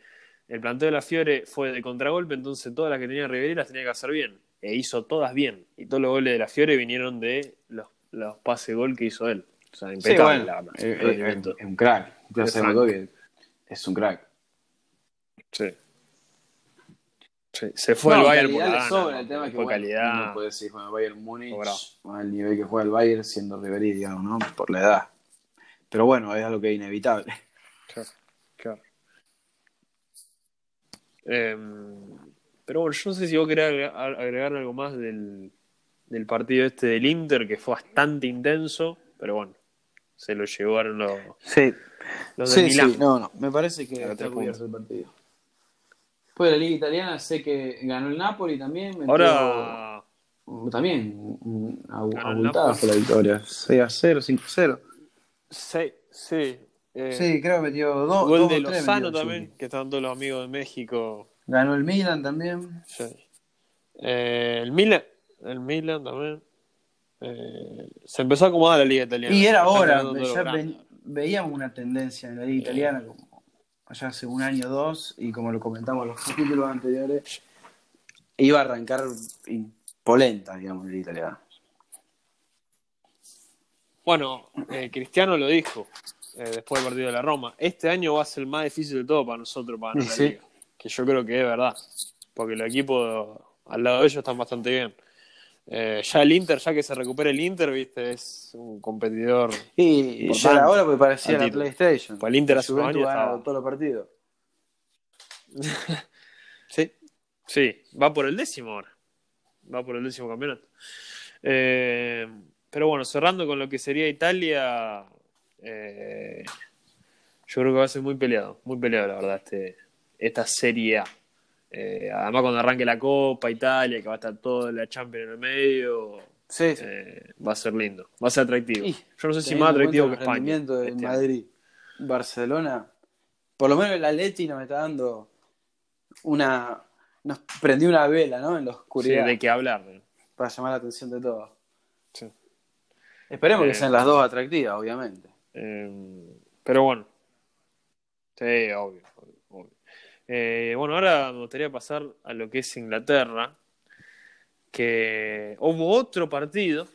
[SPEAKER 1] el planteo de la Fiore fue de contragolpe, entonces todas las que tenía Riverí las tenía que hacer bien. E hizo todas bien. Y todos los goles de la Fiore vinieron de los, los pases gol que hizo él. O sea,
[SPEAKER 2] Sí,
[SPEAKER 1] impecable
[SPEAKER 2] bueno,
[SPEAKER 1] la verdad,
[SPEAKER 2] eh, eh, es un crack.
[SPEAKER 1] Franco.
[SPEAKER 2] todo que es un crack.
[SPEAKER 1] Sí. Sí, Se fue
[SPEAKER 2] No,
[SPEAKER 1] al Bayern por la
[SPEAKER 2] sobra,
[SPEAKER 1] ¿no?
[SPEAKER 2] el tema es que
[SPEAKER 1] Fue
[SPEAKER 2] bueno,
[SPEAKER 1] calidad.
[SPEAKER 2] uno puede decir, bueno, Bayern Múnich, al nivel que juega el Bayern siendo Ribery, digamos, ¿no? Por la edad. Pero bueno, es algo que es inevitable.
[SPEAKER 1] Claro, claro. Em, pero bueno, yo no sé si vos querés agregar, agregar algo más del, del partido este del Inter, que fue bastante intenso, pero bueno, se lo llevaron los,
[SPEAKER 2] Sí,
[SPEAKER 1] los de
[SPEAKER 2] sí,
[SPEAKER 1] Milán.
[SPEAKER 2] sí, no, no, me parece que está cubierto el partido. Después de la Liga Italiana sé que ganó el Napoli también. metió-
[SPEAKER 1] Ahora,
[SPEAKER 2] También, abultada fue la victoria. 6 a 0, 5 a 0.
[SPEAKER 1] sí, sí. eh,
[SPEAKER 2] Sí, creo que metió dos.
[SPEAKER 1] gol
[SPEAKER 2] dos
[SPEAKER 1] de Lozano también, que estaban todos los amigos de México.
[SPEAKER 2] Ganó el Milan también.
[SPEAKER 1] Sí. Eh, el Milan, el Milan también. Eh, se empezó a acomodar la liga italiana.
[SPEAKER 2] Y era
[SPEAKER 1] Están
[SPEAKER 2] hora,
[SPEAKER 1] ganando todos los
[SPEAKER 2] ya veíamos una tendencia en la liga italiana como allá hace un año o dos, y como lo comentamos en los capítulos anteriores, iba a arrancar impolenta, digamos, la liga italiana.
[SPEAKER 1] Bueno, eh, Cristiano lo dijo eh, después del partido de la Roma. Este año va a ser el más difícil de todo para nosotros, para
[SPEAKER 2] Y
[SPEAKER 1] la
[SPEAKER 2] sí.
[SPEAKER 1] liga. Que yo creo que es verdad. Porque los equipos al lado de ellos están bastante bien. Eh, ya el Inter, ya que se recupera el Inter, viste, es un competidor.
[SPEAKER 2] Y
[SPEAKER 1] Importante.
[SPEAKER 2] ya era hora porque parecía la. PlayStation.
[SPEAKER 1] Pues el Inter hace unos años estaba-
[SPEAKER 2] todos los partidos. sí.
[SPEAKER 1] Sí, va por el décimo ahora. Va por el décimo campeonato. Eh, pero bueno, cerrando con lo que sería Italia, eh, yo creo que va a ser muy peleado, muy peleado la verdad este, esta Serie A. Eh, además cuando arranque la Copa Italia, que va a estar toda la Champions en el medio,
[SPEAKER 2] Sí, sí.
[SPEAKER 1] eh, va a ser lindo, va a ser atractivo.
[SPEAKER 2] Y,
[SPEAKER 1] Yo no sé si más atractivo que
[SPEAKER 2] el
[SPEAKER 1] España.
[SPEAKER 2] rendimiento de
[SPEAKER 1] este año.
[SPEAKER 2] Madrid, Barcelona, por lo menos el Atleti nos está dando una. Nos prendió una vela, ¿no? En la
[SPEAKER 1] Sí,
[SPEAKER 2] oscuridad.
[SPEAKER 1] de qué hablar. ¿no?
[SPEAKER 2] Para llamar la atención de todos.
[SPEAKER 1] Sí.
[SPEAKER 2] Esperemos
[SPEAKER 1] Eh,
[SPEAKER 2] que sean las dos atractivas, obviamente.
[SPEAKER 1] Eh, pero bueno. Sí, obvio. Eh, bueno, ahora me gustaría pasar a lo que es Inglaterra. Que hubo otro partido.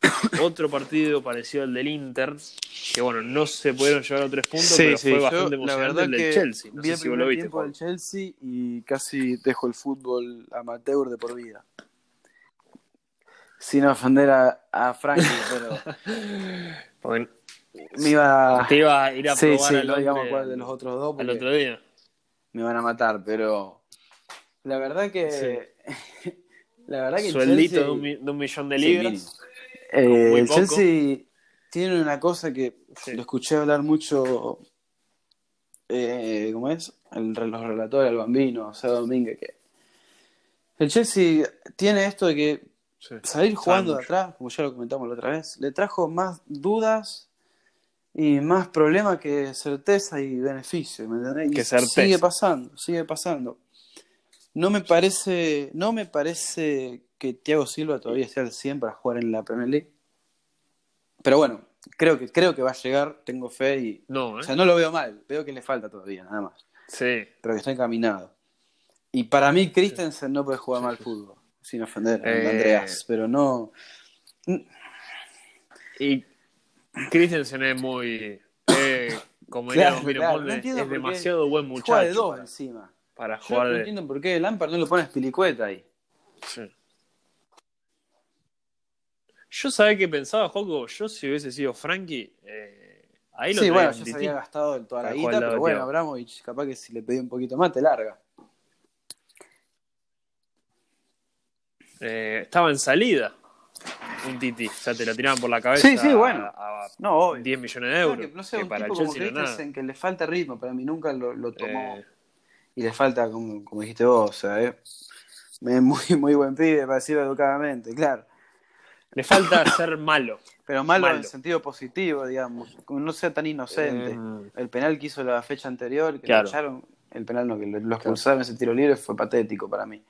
[SPEAKER 1] otro partido parecido al del Inter. Que bueno, no se pudieron llevar a tres puntos, pero fue bastante emocionante el del Chelsea. No
[SPEAKER 2] vi
[SPEAKER 1] sé
[SPEAKER 2] el
[SPEAKER 1] si vos lo viste.
[SPEAKER 2] tiempo del Chelsea y casi dejo el fútbol amateur de por vida. Sin ofender a, a Frankie, pero me iba
[SPEAKER 1] te iba a ir a
[SPEAKER 2] Sí,
[SPEAKER 1] probar
[SPEAKER 2] sí,
[SPEAKER 1] al
[SPEAKER 2] digamos de los otros dos,
[SPEAKER 1] al otro día.
[SPEAKER 2] Me van a matar, pero la verdad que la verdad que el
[SPEAKER 1] Sueldito
[SPEAKER 2] Chelsea-
[SPEAKER 1] de, un, mi- de un millón de libras.
[SPEAKER 2] Eh, el. Chelsea tiene una cosa que
[SPEAKER 1] Sí.
[SPEAKER 2] lo escuché hablar mucho, eh, ¿cómo es? El, los relatores, el bambino, o sea, Domínguez, que el Chelsea tiene esto de que salir jugando de atrás, como ya lo comentamos la otra vez, le trajo más dudas y más problemas que certeza y beneficio, ¿me entendés?
[SPEAKER 1] Que certeza.
[SPEAKER 2] sigue pasando, sigue pasando. No me parece, no me parece que Thiago Silva todavía esté al 100 para jugar en la Premier League. Pero bueno, creo que, creo que va a llegar, tengo fe y.
[SPEAKER 1] No, ¿eh?
[SPEAKER 2] O sea, no lo veo mal, veo que le falta todavía, nada más.
[SPEAKER 1] sí.
[SPEAKER 2] Pero que está encaminado. Y para mí, Christensen no puede jugar mal fútbol, sin ofender a
[SPEAKER 1] Eh,
[SPEAKER 2] Andreas, pero no.
[SPEAKER 1] Y Christensen es muy. eh, como
[SPEAKER 2] Claro,
[SPEAKER 1] diría
[SPEAKER 2] claro,
[SPEAKER 1] Ponle,
[SPEAKER 2] no entiendo
[SPEAKER 1] es demasiado buen muchacho.
[SPEAKER 2] Juega de dos
[SPEAKER 1] para,
[SPEAKER 2] encima.
[SPEAKER 1] para
[SPEAKER 2] Yo
[SPEAKER 1] jugar
[SPEAKER 2] no
[SPEAKER 1] de.
[SPEAKER 2] entiendo por qué Lampard no lo pone a Spilicueta ahí.
[SPEAKER 1] Sí. Yo sabía que pensaba, Joco, yo si hubiese sido Frankie, eh, ahí lo
[SPEAKER 2] Sí, bueno, ya se había gastado toda la
[SPEAKER 1] Para
[SPEAKER 2] guita, pero bueno. Abramovich, capaz que si le pedí un poquito más, te larga.
[SPEAKER 1] Eh, estaba en salida un tití, o sea, te lo tiraban por la cabeza
[SPEAKER 2] Sí, sí, bueno.
[SPEAKER 1] a, a
[SPEAKER 2] No, obvio.
[SPEAKER 1] 10 millones de
[SPEAKER 2] Claro
[SPEAKER 1] euros.
[SPEAKER 2] que, no sé,
[SPEAKER 1] que
[SPEAKER 2] un
[SPEAKER 1] para el
[SPEAKER 2] como
[SPEAKER 1] no
[SPEAKER 2] que le falta ritmo, para mí nunca lo, lo tomó.
[SPEAKER 1] Eh,
[SPEAKER 2] Y le falta, como, como dijiste vos, o sea, es es muy, muy buen pibe, para decirlo educadamente, claro.
[SPEAKER 1] Le falta ser malo.
[SPEAKER 2] Pero malo,
[SPEAKER 1] Malo.
[SPEAKER 2] en sentido positivo, digamos. Como no sea tan inocente.
[SPEAKER 1] Eh,
[SPEAKER 2] El penal que hizo la fecha anterior, que
[SPEAKER 1] Claro.
[SPEAKER 2] lo echaron, el penal no, que lo, expulsaron ese tiro libre fue patético para mí.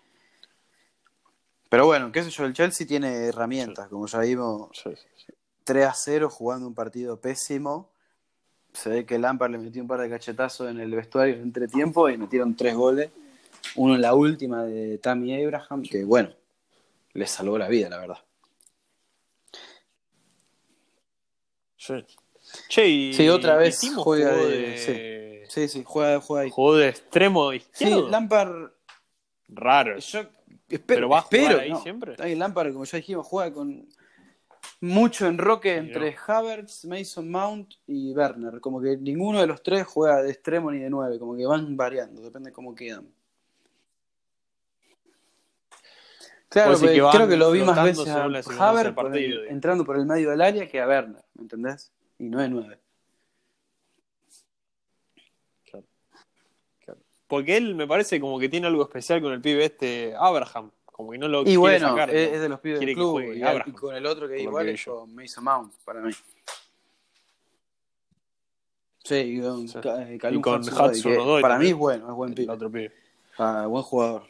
[SPEAKER 2] Pero bueno, qué sé yo, el Chelsea tiene herramientas, como ya vimos,
[SPEAKER 1] sí, sí, sí.
[SPEAKER 2] 3 a 0 jugando un partido pésimo. Se ve que Lampard le metió un par de cachetazos en el vestuario en entretiempo y metieron tres goles. Uno en la última de Tammy Abraham, que bueno, le salvó la vida, la verdad.
[SPEAKER 1] Sí. Che, y,
[SPEAKER 2] Sí, otra vez juega de- Sí, sí, juega, juega ahí.
[SPEAKER 1] Jugó de extremo
[SPEAKER 2] Sí,
[SPEAKER 1] izquierdo.
[SPEAKER 2] Lampard
[SPEAKER 1] Raro.
[SPEAKER 2] Yo espero,
[SPEAKER 1] ¿Pero va a jugar
[SPEAKER 2] espero,
[SPEAKER 1] ahí
[SPEAKER 2] no.
[SPEAKER 1] siempre?
[SPEAKER 2] Ahí Lampard, como ya dijimos, juega con mucho enroque
[SPEAKER 1] Sí,
[SPEAKER 2] entre Havertz, Mason Mount y Werner. Como que ninguno de los tres juega de extremo ni de nueve, como que van variando, depende de cómo quedan. Claro,
[SPEAKER 1] que
[SPEAKER 2] creo que lo vi más veces a Havertz entrando por el medio del área que a Werner, ¿me entendés? Y no de nueve.
[SPEAKER 1] Porque él me parece como que tiene algo especial con el pibe este Abraham. Como que no lo
[SPEAKER 2] Y
[SPEAKER 1] quiere
[SPEAKER 2] bueno,
[SPEAKER 1] sacar,
[SPEAKER 2] es,
[SPEAKER 1] ¿no?
[SPEAKER 2] es de los pibes
[SPEAKER 1] Quiere
[SPEAKER 2] del club. Y,
[SPEAKER 1] Abraham,
[SPEAKER 2] y con el otro que igual
[SPEAKER 1] que
[SPEAKER 2] es
[SPEAKER 1] yo.
[SPEAKER 2] con Mason Mount, para mí. Sí, y con,
[SPEAKER 1] Sí.
[SPEAKER 2] Eh,
[SPEAKER 1] Y con
[SPEAKER 2] Hudson-Odoi, que
[SPEAKER 1] Hudson-Odoi
[SPEAKER 2] Para mí es bueno, es buen
[SPEAKER 1] El
[SPEAKER 2] pibe.
[SPEAKER 1] otro pibe.
[SPEAKER 2] Ah, buen jugador.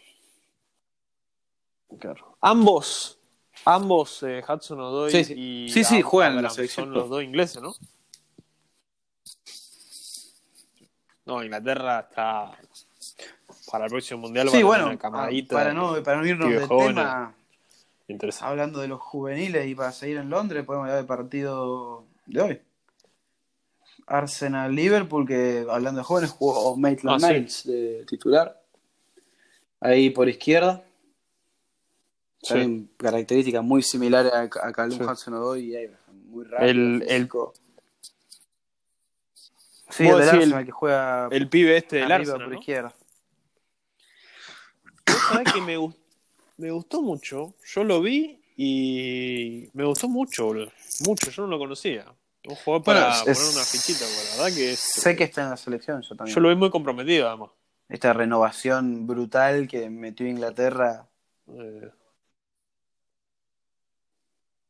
[SPEAKER 1] Ambos, ambos eh, Hudson Odoi
[SPEAKER 2] Sí, sí.
[SPEAKER 1] y
[SPEAKER 2] Sí, sí, juegan en la selección.
[SPEAKER 1] Son los dos ingleses, ¿no? No, Inglaterra está para el próximo mundial.
[SPEAKER 2] Sí, bueno,
[SPEAKER 1] tener camadita
[SPEAKER 2] para no, para no irnos del tema,
[SPEAKER 1] Interesante.
[SPEAKER 2] hablando de los juveniles y para seguir en Londres, podemos hablar del partido de hoy. Arsenal-Liverpool, que hablando de jóvenes, jugó Maitland
[SPEAKER 1] Ah, sí.
[SPEAKER 2] De titular. Ahí por izquierda.
[SPEAKER 1] Sí.
[SPEAKER 2] También características muy similares a, a Callum
[SPEAKER 1] Sí.
[SPEAKER 2] Hudson-Odoi y Abraham. Muy rápido,
[SPEAKER 1] El- el-.
[SPEAKER 2] Sí, el del Arsenal
[SPEAKER 1] el-
[SPEAKER 2] que juega
[SPEAKER 1] El pibe este del
[SPEAKER 2] arriba
[SPEAKER 1] Arsenal,
[SPEAKER 2] por
[SPEAKER 1] ¿no?
[SPEAKER 2] izquierda.
[SPEAKER 1] Que me, gust- me gustó mucho. Yo lo vi y me gustó mucho, boludo. Mucho, yo no lo conocía. Un jugador
[SPEAKER 2] Bueno,
[SPEAKER 1] para
[SPEAKER 2] es-
[SPEAKER 1] poner una fichita, la verdad que es-
[SPEAKER 2] Sé que está en la selección, yo también.
[SPEAKER 1] yo lo vi muy comprometido, además.
[SPEAKER 2] Esta renovación brutal que metió Inglaterra.
[SPEAKER 1] Eh,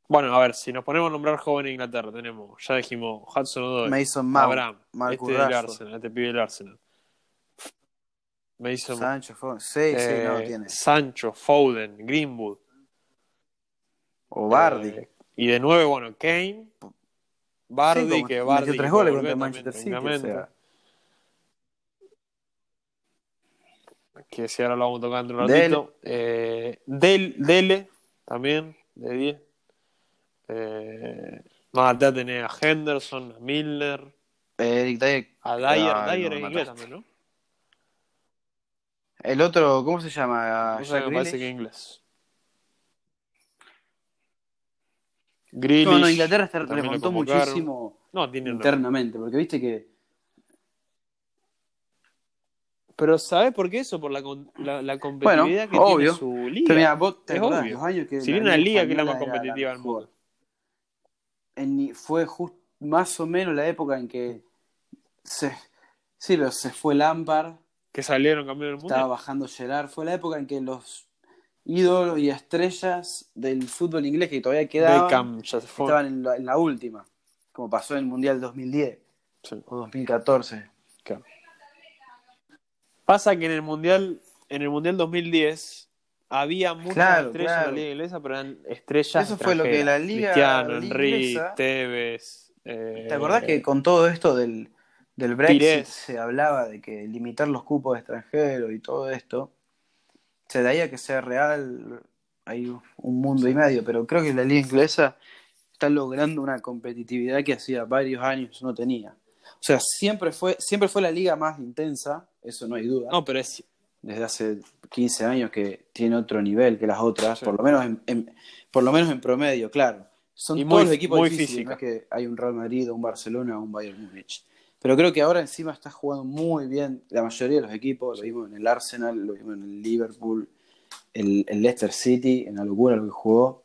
[SPEAKER 1] Bueno, a ver, si nos ponemos a nombrar joven en Inglaterra, tenemos, ya dijimos, Hudson Odoi,
[SPEAKER 2] Mason Mount,
[SPEAKER 1] Abraham,
[SPEAKER 2] Marcus
[SPEAKER 1] este del. Arsenal, este pibe del Arsenal. Mason
[SPEAKER 2] Sancho, Foden. Sí,
[SPEAKER 1] eh,
[SPEAKER 2] sí, no lo tiene.
[SPEAKER 1] Sancho, Foden, Greenwood.
[SPEAKER 2] O Bardi.
[SPEAKER 1] Eh, y de nuevo, bueno, Kane, Bardi,
[SPEAKER 2] Sí, como
[SPEAKER 1] que
[SPEAKER 2] metió
[SPEAKER 1] Bardi
[SPEAKER 2] tres goles contra Manchester City, o sea.
[SPEAKER 1] Que si ahora lo vamos tocando un
[SPEAKER 2] Dele.
[SPEAKER 1] ratito. Eh, Del, Dele, también, de 10. Eh, más atrás tenés a Henderson, a Milner,
[SPEAKER 2] Eric Dyer.
[SPEAKER 1] a Dyer.
[SPEAKER 2] Ay,
[SPEAKER 1] Dyer
[SPEAKER 2] no,
[SPEAKER 1] es inglés también, ¿no?
[SPEAKER 2] El otro, ¿cómo se llama?
[SPEAKER 1] No sé,
[SPEAKER 2] Jack
[SPEAKER 1] me parece que inglés. Grealish,
[SPEAKER 2] No, no, Inglaterra se remontó muchísimo
[SPEAKER 1] No, tiene
[SPEAKER 2] internamente, porque viste que
[SPEAKER 1] Pero ¿sabes por qué eso? Por la, la, la competitividad que
[SPEAKER 2] obvio.
[SPEAKER 1] tiene su liga.
[SPEAKER 2] Pero mira, vos te
[SPEAKER 1] Es
[SPEAKER 2] acordás
[SPEAKER 1] obvio.
[SPEAKER 2] los años que
[SPEAKER 1] Si tiene una liga que es la más competitiva del mundo.
[SPEAKER 2] En- fue just, más o menos la época en que se, sí, pero se fue Lampard,
[SPEAKER 1] Que salieron campeones del mundo.
[SPEAKER 2] estaba bajando Gerard, fue la época en que los ídolos y estrellas del fútbol inglés que todavía quedaban
[SPEAKER 1] Beckham
[SPEAKER 2] estaban en la, en la última, como pasó en el Mundial 2010
[SPEAKER 1] Sí,
[SPEAKER 2] o 2014.
[SPEAKER 1] claro. Pasa que en el mundial, en el mundial 2010 había muchas
[SPEAKER 2] Claro,
[SPEAKER 1] estrellas
[SPEAKER 2] claro.
[SPEAKER 1] en la liga inglesa, pero eran estrellas.
[SPEAKER 2] Eso fue lo que la liga-
[SPEAKER 1] Cristiano,
[SPEAKER 2] inglesa-
[SPEAKER 1] Tevez. eh,
[SPEAKER 2] ¿Te acordás que con todo esto del, del Brexit
[SPEAKER 1] Pires.
[SPEAKER 2] se hablaba de que limitar los cupos de extranjeros y todo esto? Se de ahí a que sea real hay un mundo y medio, pero creo que la liga inglesa está logrando una competitividad que hacía varios años no tenía. O sea, siempre fue, siempre fue la liga más intensa, eso no hay duda.
[SPEAKER 1] No, pero es.
[SPEAKER 2] Desde hace 15 años que tiene otro nivel que las otras,
[SPEAKER 1] Sí.
[SPEAKER 2] por lo menos en, en- por lo menos en promedio, claro. Son
[SPEAKER 1] Y
[SPEAKER 2] todos
[SPEAKER 1] muy-
[SPEAKER 2] los equipos
[SPEAKER 1] muy
[SPEAKER 2] difíciles, no es que hay un Real Madrid, un Barcelona o un Bayern Múnich. Pero creo que ahora encima está jugando muy bien la mayoría de los equipos, lo vimos en el Arsenal, lo vimos en el Liverpool, el, el Leicester City, en la locura lo que jugó.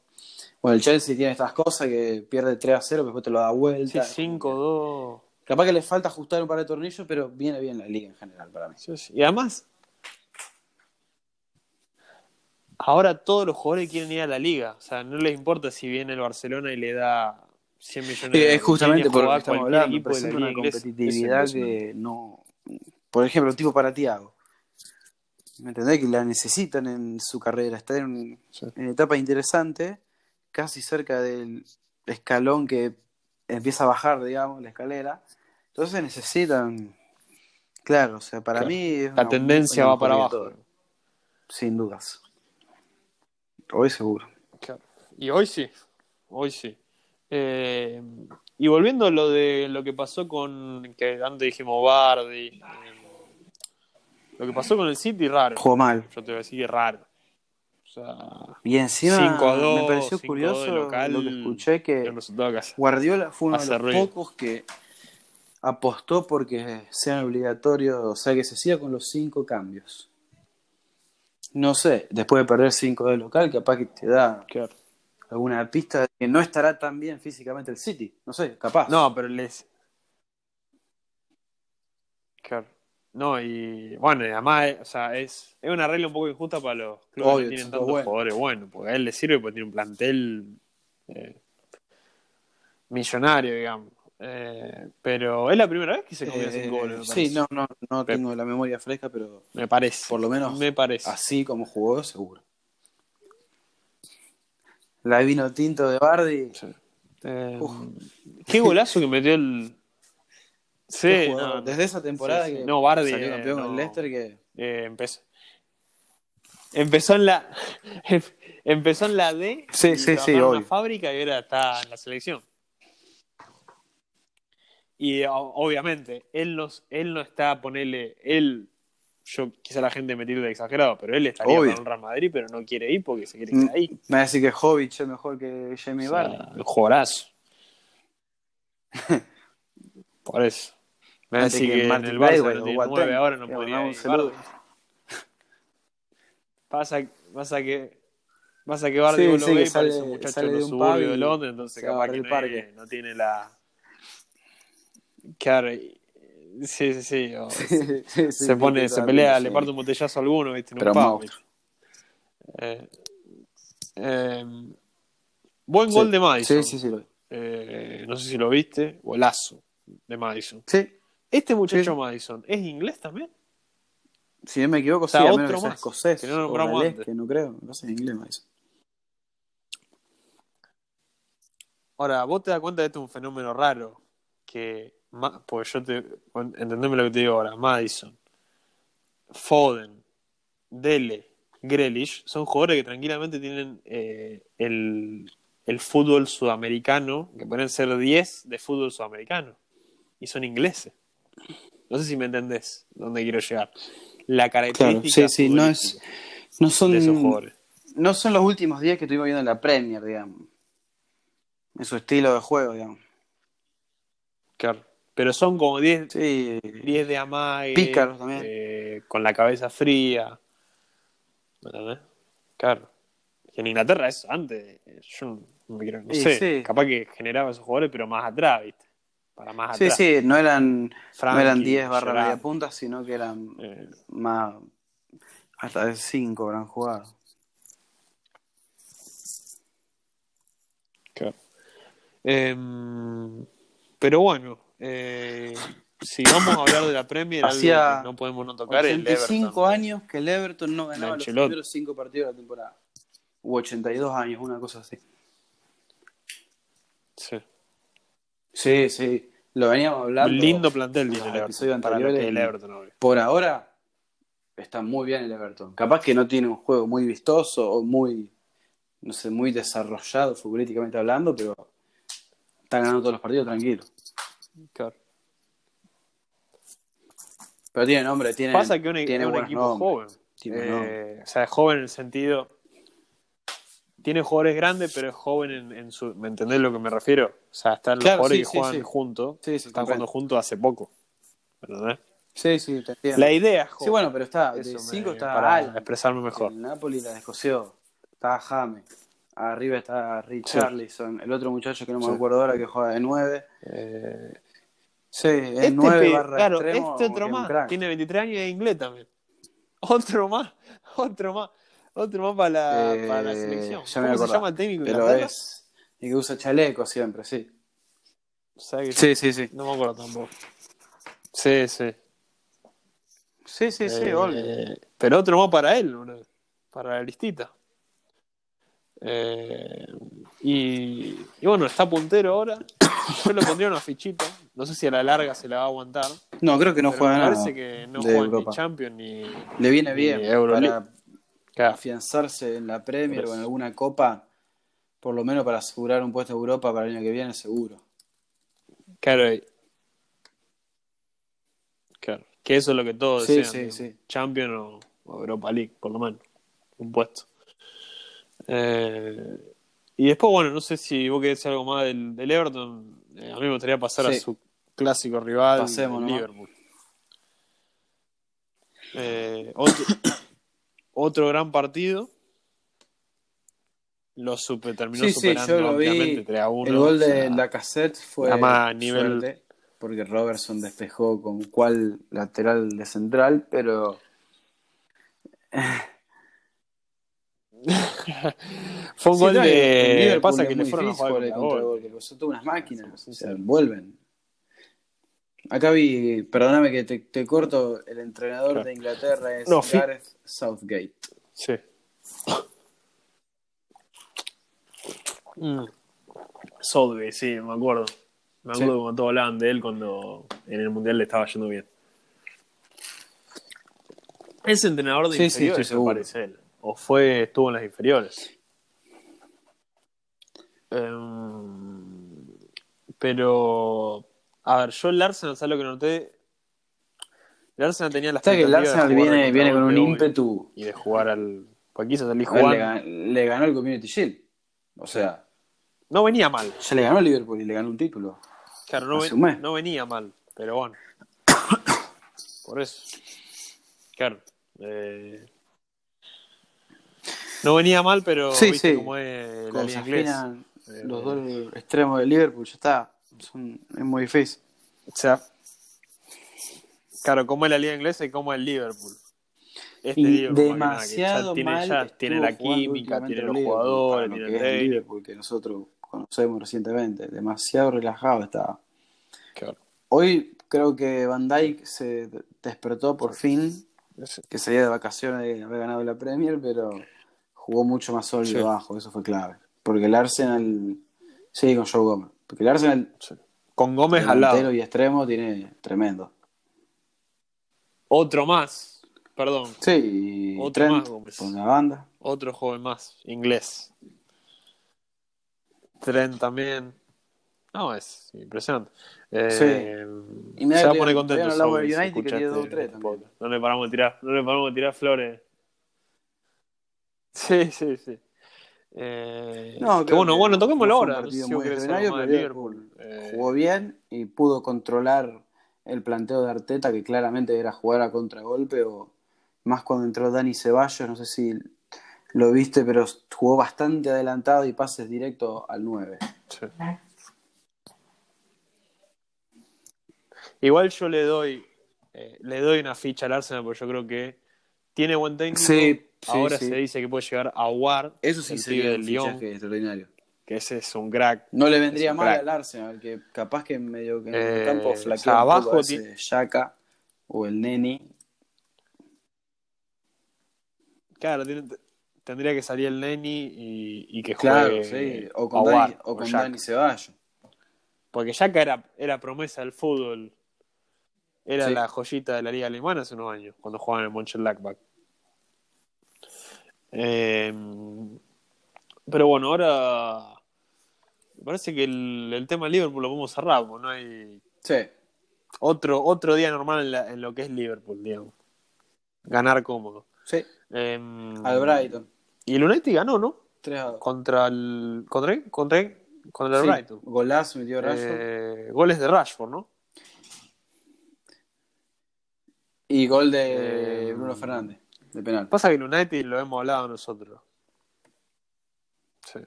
[SPEAKER 2] Bueno, el Chelsea tiene estas cosas que pierde 3 a 0, pero después te lo da
[SPEAKER 1] Sí,
[SPEAKER 2] vuelta.
[SPEAKER 1] 5-2.
[SPEAKER 2] Capaz que le falta ajustar un par de tornillos, pero viene bien la liga en general para mí.
[SPEAKER 1] Sí, sí. Y además, ahora todos los jugadores quieren ir a la liga. O sea, no les importa si viene el Barcelona y le da 100 millones de
[SPEAKER 2] Sí, es justamente por lo que estamos hablando.
[SPEAKER 1] de
[SPEAKER 2] Presenta una competitividad
[SPEAKER 1] Es
[SPEAKER 2] que no. Por ejemplo, tipo para Tiago. ¿Me entendés? Que la necesitan en su carrera. Está en,
[SPEAKER 1] Sí.
[SPEAKER 2] en etapa interesante, casi cerca del escalón que empieza a bajar, digamos, la escalera. Entonces necesitan. Claro, o sea, para
[SPEAKER 1] Claro.
[SPEAKER 2] mí. es
[SPEAKER 1] La
[SPEAKER 2] una-
[SPEAKER 1] tendencia
[SPEAKER 2] una
[SPEAKER 1] va para abajo.
[SPEAKER 2] Sin dudas. Hoy seguro.
[SPEAKER 1] Claro. Y hoy sí, hoy sí. Eh, y volviendo a lo de lo que pasó con, que antes dijimos Bardi, eh, lo que pasó con el City, raro.
[SPEAKER 2] Jugó mal.
[SPEAKER 1] Yo te voy a decir que raro. O sea,
[SPEAKER 2] Y encima
[SPEAKER 1] 5 a 2,
[SPEAKER 2] me pareció
[SPEAKER 1] 5 a 2
[SPEAKER 2] curioso
[SPEAKER 1] local,
[SPEAKER 2] lo que escuché que. Guardiola fue uno de los
[SPEAKER 1] ruido.
[SPEAKER 2] pocos que apostó porque sean obligatorios, o sea, que se siga con los cinco cambios. No sé, después de perder cinco de local, capaz que te da
[SPEAKER 1] Claro.
[SPEAKER 2] Alguna pista de que no estará tan bien físicamente el City. No sé, capaz.
[SPEAKER 1] No, pero les. Claro. No, y bueno, y además, eh, o sea, es, es una regla un poco injusta para los clubes
[SPEAKER 2] Obvio,
[SPEAKER 1] que tienen tantos
[SPEAKER 2] buenos.
[SPEAKER 1] jugadores buenos, porque a él le sirve porque tiene un plantel eh, millonario, digamos. Eh, pero es la primera vez que se comió
[SPEAKER 2] Eh,
[SPEAKER 1] cinco goles.
[SPEAKER 2] sí, no, no, no tengo la memoria fresca, pero
[SPEAKER 1] Me parece.
[SPEAKER 2] por lo menos
[SPEAKER 1] Me parece.
[SPEAKER 2] así como jugó, seguro. La vino tinto de Bardi.
[SPEAKER 1] Sí. Eh,
[SPEAKER 2] Uf.
[SPEAKER 1] qué golazo que metió el. Sí, no,
[SPEAKER 2] desde esa temporada
[SPEAKER 1] sí, sí.
[SPEAKER 2] que
[SPEAKER 1] No, Bardi,
[SPEAKER 2] salió
[SPEAKER 1] eh,
[SPEAKER 2] campeón con
[SPEAKER 1] no.
[SPEAKER 2] el Leicester que
[SPEAKER 1] Eh, empezó. Empezó en la. empezó en la D.
[SPEAKER 2] Sí,
[SPEAKER 1] y
[SPEAKER 2] sí, sí,
[SPEAKER 1] en
[SPEAKER 2] obvio.
[SPEAKER 1] una fábrica y ahora está en la selección. Y obviamente, él, nos, él no está a ponerle. Él. Yo quizá la gente me tire de exagerado, pero él estaría
[SPEAKER 2] Obvio.
[SPEAKER 1] para un Real Madrid, pero no quiere ir porque se quiere
[SPEAKER 2] Mm,
[SPEAKER 1] quedar ahí.
[SPEAKER 2] me va a decir que Jovic es mejor que Jamie
[SPEAKER 1] O sea,
[SPEAKER 2] Vardy.
[SPEAKER 1] el jugadorazo. Por eso. Me va a decir
[SPEAKER 2] que
[SPEAKER 1] que, en el Barça no tiene ahora no podría ir. Pasa, pasa que pasa que Bardi
[SPEAKER 2] Sí,
[SPEAKER 1] vos lo
[SPEAKER 2] sí, que
[SPEAKER 1] y parece
[SPEAKER 2] sale-
[SPEAKER 1] un muchacho de los suburbios de Londres, entonces capaz que
[SPEAKER 2] el
[SPEAKER 1] no,
[SPEAKER 2] parque.
[SPEAKER 1] es- no tiene la claro, y- sí, sí, sí, se pone, se pelea, le parte un botellazo a alguno, viste,
[SPEAKER 2] Pero
[SPEAKER 1] pub,
[SPEAKER 2] monstruo.
[SPEAKER 1] Eh, eh, buen gol de Madison.
[SPEAKER 2] Sí, sí, sí. lo.
[SPEAKER 1] Eh, no sé si lo viste, golazo de Madison.
[SPEAKER 2] Sí,
[SPEAKER 1] Este muchacho. Madison, ¿es inglés también?
[SPEAKER 2] si no me equivoco,
[SPEAKER 1] O sea,
[SPEAKER 2] sí, a
[SPEAKER 1] otro
[SPEAKER 2] menos que sea
[SPEAKER 1] más,
[SPEAKER 2] escocés
[SPEAKER 1] que no
[SPEAKER 2] o
[SPEAKER 1] nombramos
[SPEAKER 2] galés,
[SPEAKER 1] antes.
[SPEAKER 2] que no creo, no sé en inglés más.
[SPEAKER 1] Ahora, vos te das cuenta de esto es un fenómeno raro. Que, ma- pues yo te. Entendeme lo que te digo ahora. Madison, Foden, Dele, Grealish son jugadores que tranquilamente tienen eh, el, el fútbol sudamericano, que pueden ser 10 de fútbol sudamericano. Y son ingleses. No sé si me entendés dónde quiero llegar. La característica
[SPEAKER 2] Claro, sí, sí, no es- No son,
[SPEAKER 1] de esos jugadores.
[SPEAKER 2] no son los últimos días que estuvimos viendo en la Premier, digamos. En su estilo de juego, digamos.
[SPEAKER 1] Claro. Pero son como 10
[SPEAKER 2] Sí,
[SPEAKER 1] 10 de amague,
[SPEAKER 2] Pícaros también.
[SPEAKER 1] eh, con la cabeza fría. ¿Me entendés? Claro. Que en Inglaterra es antes, eh, yo no, quiero, no
[SPEAKER 2] Sí,
[SPEAKER 1] sé,
[SPEAKER 2] sí.
[SPEAKER 1] capaz que generaba esos jugadores, pero más atrás, ¿viste? Para más
[SPEAKER 2] sí,
[SPEAKER 1] atrás.
[SPEAKER 2] sí, no eran, no eran 10 barra media punta, sino que eran
[SPEAKER 1] eh,
[SPEAKER 2] más. Hasta de 5 habrán jugado.
[SPEAKER 1] claro. Em, pero bueno, eh, si vamos a hablar de la Premier,
[SPEAKER 2] Hacía
[SPEAKER 1] no podemos no tocar es el
[SPEAKER 2] 85
[SPEAKER 1] Everton.
[SPEAKER 2] años que el Everton no ganaba los primeros 5 partidos de la temporada. U 82 años, una cosa así.
[SPEAKER 1] Sí.
[SPEAKER 2] Sí, sí. Lo veníamos hablando.
[SPEAKER 1] Un lindo plantel tiene el Everton. Para lo que el. Everton, obvio.
[SPEAKER 2] Por ahora está muy bien el Everton. Capaz que no tiene un juego muy vistoso o muy, no sé, muy desarrollado futbolísticamente hablando, pero está ganando todos los partidos tranquilo.
[SPEAKER 1] Claro.
[SPEAKER 2] Pero tiene nombre, tiene.
[SPEAKER 1] Pasa que un,
[SPEAKER 2] tiene
[SPEAKER 1] es un equipo
[SPEAKER 2] nombres.
[SPEAKER 1] joven.
[SPEAKER 2] Tiene
[SPEAKER 1] Eh, o sea, es joven en el sentido. Tiene jugadores grandes, pero es joven en, en su. ¿Me entendés lo que me refiero? O sea, están los jugadores
[SPEAKER 2] sí,
[SPEAKER 1] que
[SPEAKER 2] sí,
[SPEAKER 1] juegan
[SPEAKER 2] sí.
[SPEAKER 1] juntos.
[SPEAKER 2] Sí, sí,
[SPEAKER 1] están jugando juntos hace poco. ¿Me entendés?
[SPEAKER 2] Sí, sí, te entiendo.
[SPEAKER 1] La idea es joven.
[SPEAKER 2] Sí, bueno, pero está. De
[SPEAKER 1] Eso
[SPEAKER 2] 5
[SPEAKER 1] me-
[SPEAKER 2] está
[SPEAKER 1] para expresarme mejor.
[SPEAKER 2] El Napoli la descoció. Está Jame. Arriba está Richarlison. El otro muchacho que no me acuerdo ahora que juega de 9.
[SPEAKER 1] Eh,
[SPEAKER 2] Sí, es
[SPEAKER 1] este
[SPEAKER 2] 9
[SPEAKER 1] pi-
[SPEAKER 2] barra
[SPEAKER 1] claro,
[SPEAKER 2] extremo,
[SPEAKER 1] este otro más. Tiene 23 años y es inglés también. Otro más, otro más. Otro más para la,
[SPEAKER 2] Eh,
[SPEAKER 1] para la selección.
[SPEAKER 2] ya me
[SPEAKER 1] ¿Cómo se llama el técnico
[SPEAKER 2] Pero es. Y que usa chaleco siempre, sí.
[SPEAKER 1] ¿Sabes que
[SPEAKER 2] Sí, sí, sí.
[SPEAKER 1] No me acuerdo tampoco. Sí, sí.
[SPEAKER 2] Sí, sí, sí,
[SPEAKER 1] Eh, pero otro más para él, para la listita. Eh, y, y bueno, está puntero ahora. Yo le pondría una fichita. No sé si a la larga se la va a aguantar.
[SPEAKER 2] No, creo que no juega
[SPEAKER 1] me
[SPEAKER 2] nada.
[SPEAKER 1] parece que no
[SPEAKER 2] de
[SPEAKER 1] juega
[SPEAKER 2] Europa.
[SPEAKER 1] ni Champions ni.
[SPEAKER 2] Le viene bien para
[SPEAKER 1] Claro.
[SPEAKER 2] afianzarse en la Premier o en alguna copa, por lo menos para asegurar un puesto de Europa para el año que viene, seguro.
[SPEAKER 1] Claro. Claro. Que eso es lo que todos
[SPEAKER 2] Sí,
[SPEAKER 1] desean.
[SPEAKER 2] sí, sí.
[SPEAKER 1] Champions o, o Europa League, por lo menos. Un puesto. Eh, y después, bueno, no sé si vos querés decir algo más del, del Everton. Eh, a mí me gustaría pasar a su clásico rival,
[SPEAKER 2] Pasemos.
[SPEAKER 1] Liverpool. Eh, otro, otro gran partido. Lo super, terminó
[SPEAKER 2] Sí, sí,
[SPEAKER 1] superando
[SPEAKER 2] yo lo vi.
[SPEAKER 1] ampliamente 3 a 1.
[SPEAKER 2] El gol
[SPEAKER 1] o sea,
[SPEAKER 2] de Lacazette fue
[SPEAKER 1] a nivel-
[SPEAKER 2] suerte, porque Robertson despejó con cual lateral de central, pero
[SPEAKER 1] Fue un
[SPEAKER 2] Sí,
[SPEAKER 1] gol de. Pasa que le fueron a jugar contra gol.
[SPEAKER 2] son todas unas máquinas,
[SPEAKER 1] Somos
[SPEAKER 2] o sea,
[SPEAKER 1] sinceros.
[SPEAKER 2] vuelven. Acá vi, perdóname que te, te corto, el entrenador
[SPEAKER 1] Claro.
[SPEAKER 2] de Inglaterra es
[SPEAKER 1] No,
[SPEAKER 2] Gareth Southgate.
[SPEAKER 1] Sí. Mm. Southgate, sí, me acuerdo. Me acuerdo
[SPEAKER 2] Sí.
[SPEAKER 1] como todos hablaban de él cuando en el mundial le estaba yendo bien. Es entrenador de
[SPEAKER 2] Sí, sí,
[SPEAKER 1] inferiores,
[SPEAKER 2] estoy
[SPEAKER 1] me parece él. O fue, estuvo en las inferiores. Em, pero, a ver, yo el Arsenal, ¿sabes lo que noté? El Arsenal tenía la
[SPEAKER 2] Está que el Arsenal viene, viene con un ímpetu.
[SPEAKER 1] y de jugar al. Pues quiso salir
[SPEAKER 2] A le,
[SPEAKER 1] jugando.
[SPEAKER 2] gan- le ganó el Community Shield. O sea,
[SPEAKER 1] No venía mal.
[SPEAKER 2] ya le ganó el Liverpool y le ganó un título.
[SPEAKER 1] Claro, no, ven- venía mal, pero bueno. Por eso. Claro. eh, no venía mal, pero
[SPEAKER 2] Sí,
[SPEAKER 1] viste
[SPEAKER 2] sí.
[SPEAKER 1] cómo es la
[SPEAKER 2] se
[SPEAKER 1] liga inglesa. Eh,
[SPEAKER 2] los dos extremos del Liverpool, ya está. Son- es muy difícil.
[SPEAKER 1] O sea, claro, como es la liga inglesa y como es el Liverpool. Este Liverpool, más que nada,
[SPEAKER 2] demasiado
[SPEAKER 1] que ya tiene,
[SPEAKER 2] mal
[SPEAKER 1] ya tiene la química, tiene los
[SPEAKER 2] Liverpool,
[SPEAKER 1] jugadores, tiene
[SPEAKER 2] lo
[SPEAKER 1] el
[SPEAKER 2] que es. Liverpool que nosotros conocemos recientemente. Demasiado relajado estaba.
[SPEAKER 1] Claro.
[SPEAKER 2] Hoy creo que Van Dijk se despertó por fin, que salía de vacaciones de haber ganado la Premier, pero jugó mucho más sólido
[SPEAKER 1] Sí.
[SPEAKER 2] abajo, eso fue clave. Porque el Arsenal, sí, con Joe Gómez, porque el Arsenal,
[SPEAKER 1] sí. Con Gómez al lado.
[SPEAKER 2] y extremo, tiene tremendo.
[SPEAKER 1] Otro más. Perdón.
[SPEAKER 2] Sí,
[SPEAKER 1] Otro
[SPEAKER 2] Trent
[SPEAKER 1] más, Gómez.
[SPEAKER 2] por la banda.
[SPEAKER 1] Otro joven más, inglés. Trent también. No, es impresionante. Eh,
[SPEAKER 2] Y mirá
[SPEAKER 1] se va a poner contento.
[SPEAKER 2] United, que tiene
[SPEAKER 1] este-
[SPEAKER 2] dos tres.
[SPEAKER 1] No le paramos de tirar, no le paramos de tirar flores. Sí, sí, sí. Eh,
[SPEAKER 2] No,
[SPEAKER 1] que bueno,
[SPEAKER 2] que
[SPEAKER 1] bueno, toquémoslo ahora. No sé si Eh,
[SPEAKER 2] Jugó bien y pudo controlar el planteo de Arteta, que claramente era jugar a contragolpe, o más cuando entró Dani Ceballos, no sé si lo viste, pero jugó bastante adelantado y pases directos al 9.
[SPEAKER 1] sí. Igual yo le doy eh, le doy una ficha al Arsenal porque yo creo que tiene buen técnico.
[SPEAKER 2] Sí, sí,
[SPEAKER 1] Ahora
[SPEAKER 2] sí.
[SPEAKER 1] se dice que puede llegar a Ward,
[SPEAKER 2] Eso sí
[SPEAKER 1] el
[SPEAKER 2] sería un
[SPEAKER 1] del Lyon,
[SPEAKER 2] fichaje extraordinario.
[SPEAKER 1] que ese es un crack.
[SPEAKER 2] No le vendría
[SPEAKER 1] un
[SPEAKER 2] mal
[SPEAKER 1] crack.
[SPEAKER 2] al Arsenal, que capaz que medio que en
[SPEAKER 1] Eh,
[SPEAKER 2] el campo
[SPEAKER 1] o
[SPEAKER 2] flaquea
[SPEAKER 1] sea,
[SPEAKER 2] un
[SPEAKER 1] abajo
[SPEAKER 2] poco a ese
[SPEAKER 1] tiene-
[SPEAKER 2] Xhaka o el Neni.
[SPEAKER 1] Claro, tiene- tendría que salir el Neni y, y que
[SPEAKER 2] Claro,
[SPEAKER 1] juegue
[SPEAKER 2] sí. O con, Dani, o
[SPEAKER 1] o
[SPEAKER 2] con. Dani Ceballos.
[SPEAKER 1] Porque Xhaka era, era promesa del fútbol. Era
[SPEAKER 2] Sí.
[SPEAKER 1] la joyita de la liga alemana hace unos años, cuando jugaban en Mönchengladbach. Eh, pero bueno, ahora me parece que el, el tema de Liverpool lo podemos cerrar, no hay
[SPEAKER 2] Sí.
[SPEAKER 1] otro, otro día normal en, la- en lo que es Liverpool, digamos. Ganar cómodo.
[SPEAKER 2] Sí.
[SPEAKER 1] Eh,
[SPEAKER 2] Al Brighton.
[SPEAKER 1] Y el United ganó, ¿no?
[SPEAKER 2] 3 a 2.
[SPEAKER 1] Contra el. ¿Contra qué? ¿Contra, qué? contra el
[SPEAKER 2] Sí,
[SPEAKER 1] Brighton.
[SPEAKER 2] Golazo metió Rashford.
[SPEAKER 1] Eh, goles de Rashford, ¿no?
[SPEAKER 2] y gol de
[SPEAKER 1] eh,
[SPEAKER 2] Bruno Fernández, de penal.
[SPEAKER 1] Pasa que el United lo hemos hablado nosotros. Sí.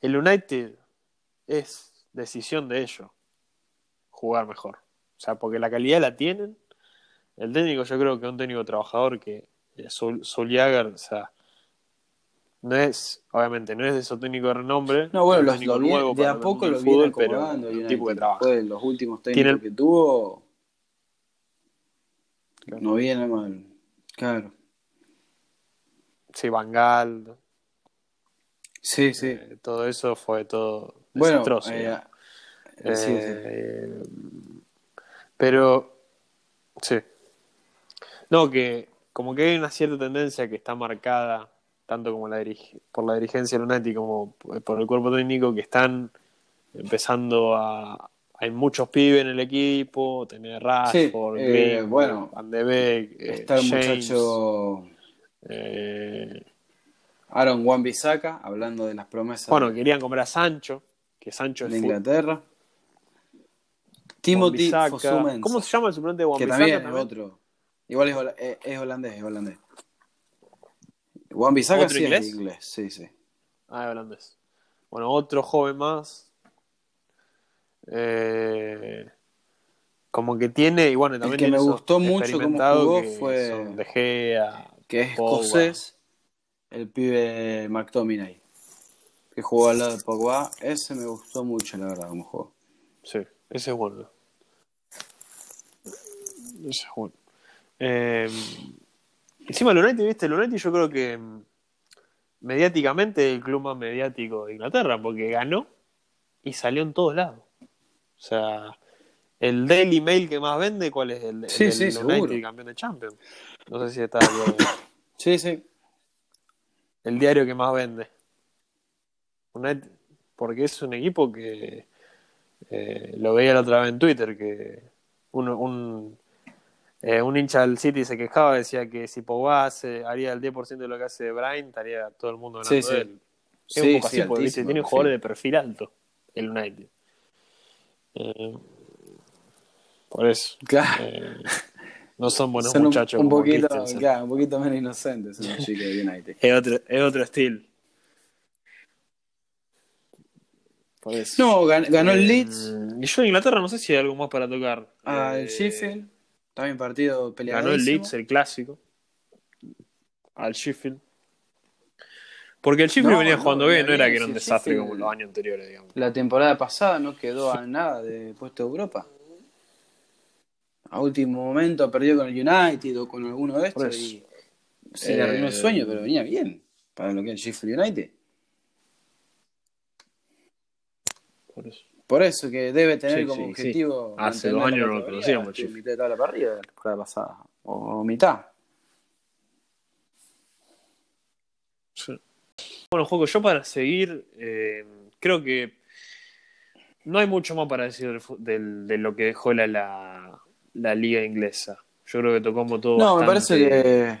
[SPEAKER 1] El United es decisión de ellos jugar mejor. O sea, porque la calidad la tienen. El técnico, yo creo que es un técnico trabajador que eh, Sol, Soljager, o sea, no es, obviamente, no es de esos técnicos de renombre.
[SPEAKER 2] No, bueno, los, lo
[SPEAKER 1] nuevo
[SPEAKER 2] de a poco lo viene
[SPEAKER 1] fútbol, pero
[SPEAKER 2] acomodando.
[SPEAKER 1] un tipo que trabaja.
[SPEAKER 2] Después de los últimos técnicos
[SPEAKER 1] el-
[SPEAKER 2] que tuvo, no viene mal. Claro.
[SPEAKER 1] Gaal,
[SPEAKER 2] Sí, sí.
[SPEAKER 1] eh, todo eso fue todo
[SPEAKER 2] bueno,
[SPEAKER 1] desastroso.
[SPEAKER 2] eh, eh, sí, sí.
[SPEAKER 1] Pero, sí. No, que como que hay una cierta tendencia que está marcada, tanto como la por la dirigencia United como por el cuerpo técnico, que están empezando a... Hay muchos pibes en el equipo, tener Rashford,
[SPEAKER 2] Sí, eh, bueno,
[SPEAKER 1] Van de Beek, eh,
[SPEAKER 2] Está el
[SPEAKER 1] James,
[SPEAKER 2] muchacho
[SPEAKER 1] eh,
[SPEAKER 2] Aaron Wan-Bissaka, hablando de las promesas
[SPEAKER 1] bueno, querían comprar a Sancho, que Sancho
[SPEAKER 2] de
[SPEAKER 1] es fu-
[SPEAKER 2] Inglaterra. Timothy. Fosu-Mensah,
[SPEAKER 1] ¿Cómo se llama el suplente de
[SPEAKER 2] que
[SPEAKER 1] Wan-Bissaka
[SPEAKER 2] también es
[SPEAKER 1] también?
[SPEAKER 2] otro. Igual es, hola- es, es holandés, es holandés. Wan-Bissaka
[SPEAKER 1] ¿Otro
[SPEAKER 2] sí
[SPEAKER 1] inglés?
[SPEAKER 2] es inglés, sí, sí.
[SPEAKER 1] Ah, es holandés. Bueno, otro joven más. Eh, como que tiene, y bueno, también
[SPEAKER 2] que
[SPEAKER 1] tiene
[SPEAKER 2] me gustó mucho cómo jugó
[SPEAKER 1] que
[SPEAKER 2] fue-
[SPEAKER 1] De Gea,
[SPEAKER 2] Que es
[SPEAKER 1] Pogba.
[SPEAKER 2] escocés, el pibe McTominay, que jugó al lado de Pogba. Ese me gustó mucho, la verdad, como jugó.
[SPEAKER 1] Sí, ese es bueno. Ese es bueno. Eh, encima el United, viste, el United yo creo que mm, mediáticamente el club más mediático de Inglaterra, porque ganó y salió en todos lados. O sea, el Daily Mail que más vende, ¿cuál es? El, el
[SPEAKER 2] Sí, sí,
[SPEAKER 1] United campeón de Champions. No sé si está.
[SPEAKER 2] Sí, sí.
[SPEAKER 1] el diario que más vende. United, porque es un equipo que eh, lo veía la otra vez en Twitter, que uno- un, eh, un hincha del City se quejaba, decía que si Pogba hace- haría el 10% de lo que hace Brian, estaría todo el mundo ganando
[SPEAKER 2] Sí,
[SPEAKER 1] de él. Es
[SPEAKER 2] Sí,
[SPEAKER 1] un tiene
[SPEAKER 2] el
[SPEAKER 1] jugadores de
[SPEAKER 2] perfil.
[SPEAKER 1] perfil alto, el United. Eh, por eso.
[SPEAKER 2] Claro.
[SPEAKER 1] eh, no son buenos
[SPEAKER 2] Son un-
[SPEAKER 1] muchachos
[SPEAKER 2] un,
[SPEAKER 1] como
[SPEAKER 2] poquito, claro, un poquito menos inocentes son los chicos de United.
[SPEAKER 1] Es otro, es otro estilo. Por eso.
[SPEAKER 2] No, gan- ganó el
[SPEAKER 1] Eh,
[SPEAKER 2] Leeds,
[SPEAKER 1] Y yo en Inglaterra no sé si hay algo más para tocar.
[SPEAKER 2] al
[SPEAKER 1] Eh,
[SPEAKER 2] Sheffield, también partido peleado.
[SPEAKER 1] Ganó el Leeds, el clásico. Al Sheffield. Porque el Sheffield
[SPEAKER 2] No,
[SPEAKER 1] venía
[SPEAKER 2] no,
[SPEAKER 1] jugando bien, no era que era un desastre
[SPEAKER 2] Sheffield-
[SPEAKER 1] como los años anteriores, digamos.
[SPEAKER 2] La temporada pasada no quedó a nada de puesto de Europa. A último momento perdió con el United o con alguno de estos y se le arruinó el
[SPEAKER 1] Eh,
[SPEAKER 2] sueño, pero venía bien para lo que es el Sheffield United.
[SPEAKER 1] Por eso.
[SPEAKER 2] Por eso que debe tener
[SPEAKER 1] Sí,
[SPEAKER 2] como
[SPEAKER 1] sí,
[SPEAKER 2] objetivo.
[SPEAKER 1] Hace dos años no lo conocíamos,
[SPEAKER 2] mitad de tabla para arriba la temporada pasada. O mitad.
[SPEAKER 1] Bueno, Juego, yo para seguir, eh, creo que no hay mucho más para decir del- de lo que dejó la, la, la liga inglesa. Yo creo que tocamos todo
[SPEAKER 2] No, me parece que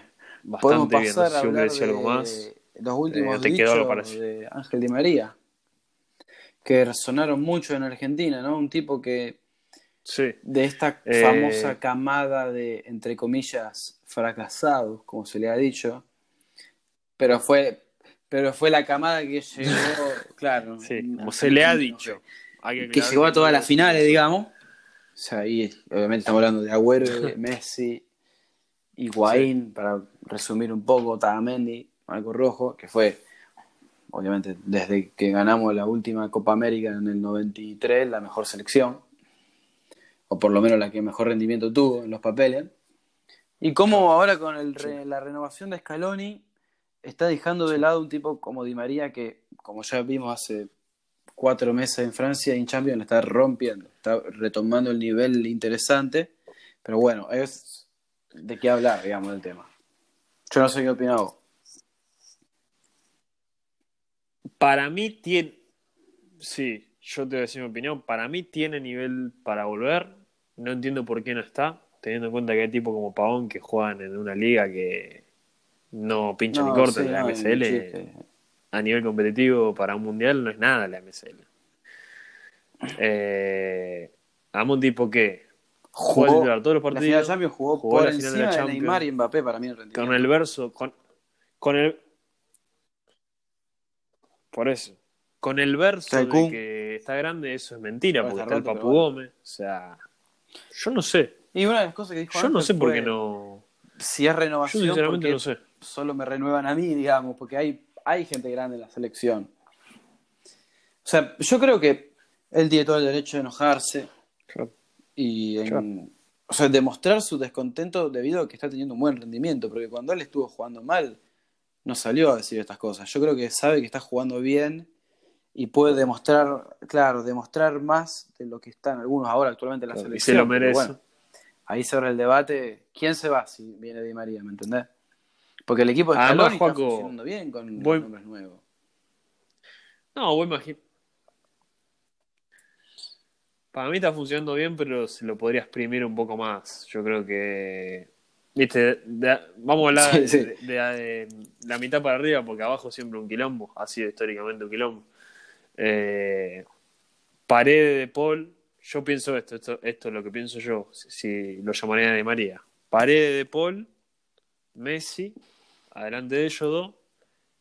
[SPEAKER 2] podemos
[SPEAKER 1] bastante bien. No
[SPEAKER 2] pasar
[SPEAKER 1] sé
[SPEAKER 2] a
[SPEAKER 1] si algo más.
[SPEAKER 2] los últimos
[SPEAKER 1] Eh,
[SPEAKER 2] de Ángel Di María. Que resonaron mucho en Argentina, ¿no? Un tipo que
[SPEAKER 1] Sí,
[SPEAKER 2] de esta
[SPEAKER 1] Eh,
[SPEAKER 2] famosa camada de, entre comillas, fracasados, como se le ha dicho, pero fue, pero fue la camada que llegó, claro,
[SPEAKER 1] sí, como se le ha dicho.
[SPEAKER 2] Que
[SPEAKER 1] aclarar
[SPEAKER 2] llegó a todas
[SPEAKER 1] que-
[SPEAKER 2] las finales, digamos. O sea, ahí obviamente estamos hablando de Agüero, Messi, Higuaín, para resumir un poco, Tagamendi, Marco Rojo, que fue, obviamente, desde que ganamos la última Copa América en el 93, la mejor selección, o por lo menos la que mejor rendimiento tuvo en los papeles. Y cómo ahora con el re- la renovación de Scaloni está dejando de lado un tipo como Di María que, como ya vimos hace cuatro meses en Francia y en Champions, está rompiendo, está retomando el nivel interesante, pero bueno, es de qué hablar, digamos, del tema. Yo no sé qué opinás vos.
[SPEAKER 1] Para mí tiene. Sí, yo te voy a decir mi opinión. Para mí tiene nivel para volver. No entiendo por qué no está. Teniendo en cuenta que hay tipos como Pavón que juegan en una liga que no pincha ni corta
[SPEAKER 2] sí,
[SPEAKER 1] en la
[SPEAKER 2] no,
[SPEAKER 1] MSL. A nivel competitivo para un mundial no es nada la MSL. Eh, amo un tipo que jugó
[SPEAKER 2] Jugó
[SPEAKER 1] todos los
[SPEAKER 2] la final de
[SPEAKER 1] partidos
[SPEAKER 2] Champions jugó,
[SPEAKER 1] jugó
[SPEAKER 2] por
[SPEAKER 1] la final de
[SPEAKER 2] encima
[SPEAKER 1] la
[SPEAKER 2] de. Neymar y Mbappé para mí el
[SPEAKER 1] con el verso, con, con el. Por eso. Con el verso de que está grande, eso es mentira, porque
[SPEAKER 2] está
[SPEAKER 1] el Papu Gómez. O sea, yo no sé.
[SPEAKER 2] Y una de las cosas que dijo
[SPEAKER 1] Yo no sé por qué no.
[SPEAKER 2] Si es
[SPEAKER 1] Yo
[SPEAKER 2] renovación,
[SPEAKER 1] sinceramente
[SPEAKER 2] porque
[SPEAKER 1] no sé.
[SPEAKER 2] solo me renuevan a mí, digamos, porque hay hay gente grande en la selección. O sea, yo creo que él tiene todo el derecho de enojarse y en, o sea, demostrar su descontento debido a que está teniendo un buen rendimiento, porque cuando él estuvo jugando mal, no salió a decir estas cosas. Yo creo que sabe que está jugando bien y puede demostrar, claro, demostrar más de lo que están algunos ahora actualmente en la selección. Y
[SPEAKER 1] se lo merece.
[SPEAKER 2] ahí se abre el debate, ¿quién se va si viene Di María, me entendés? Porque el equipo de
[SPEAKER 1] Scaloni
[SPEAKER 2] está funcionando bien con nombres nuevos.
[SPEAKER 1] No, voy a imaginar. Para mí está funcionando bien, pero se lo podría exprimir un poco más. Yo creo que. Viste, vamos a hablar De, la mitad para arriba, porque abajo siempre un quilombo. Ha sido históricamente un quilombo. Eh, pared de Paul. Yo pienso esto, esto, esto es lo que pienso yo, si, lo llamaría de María. Pared de Paul, Messi, adelante de ellos dos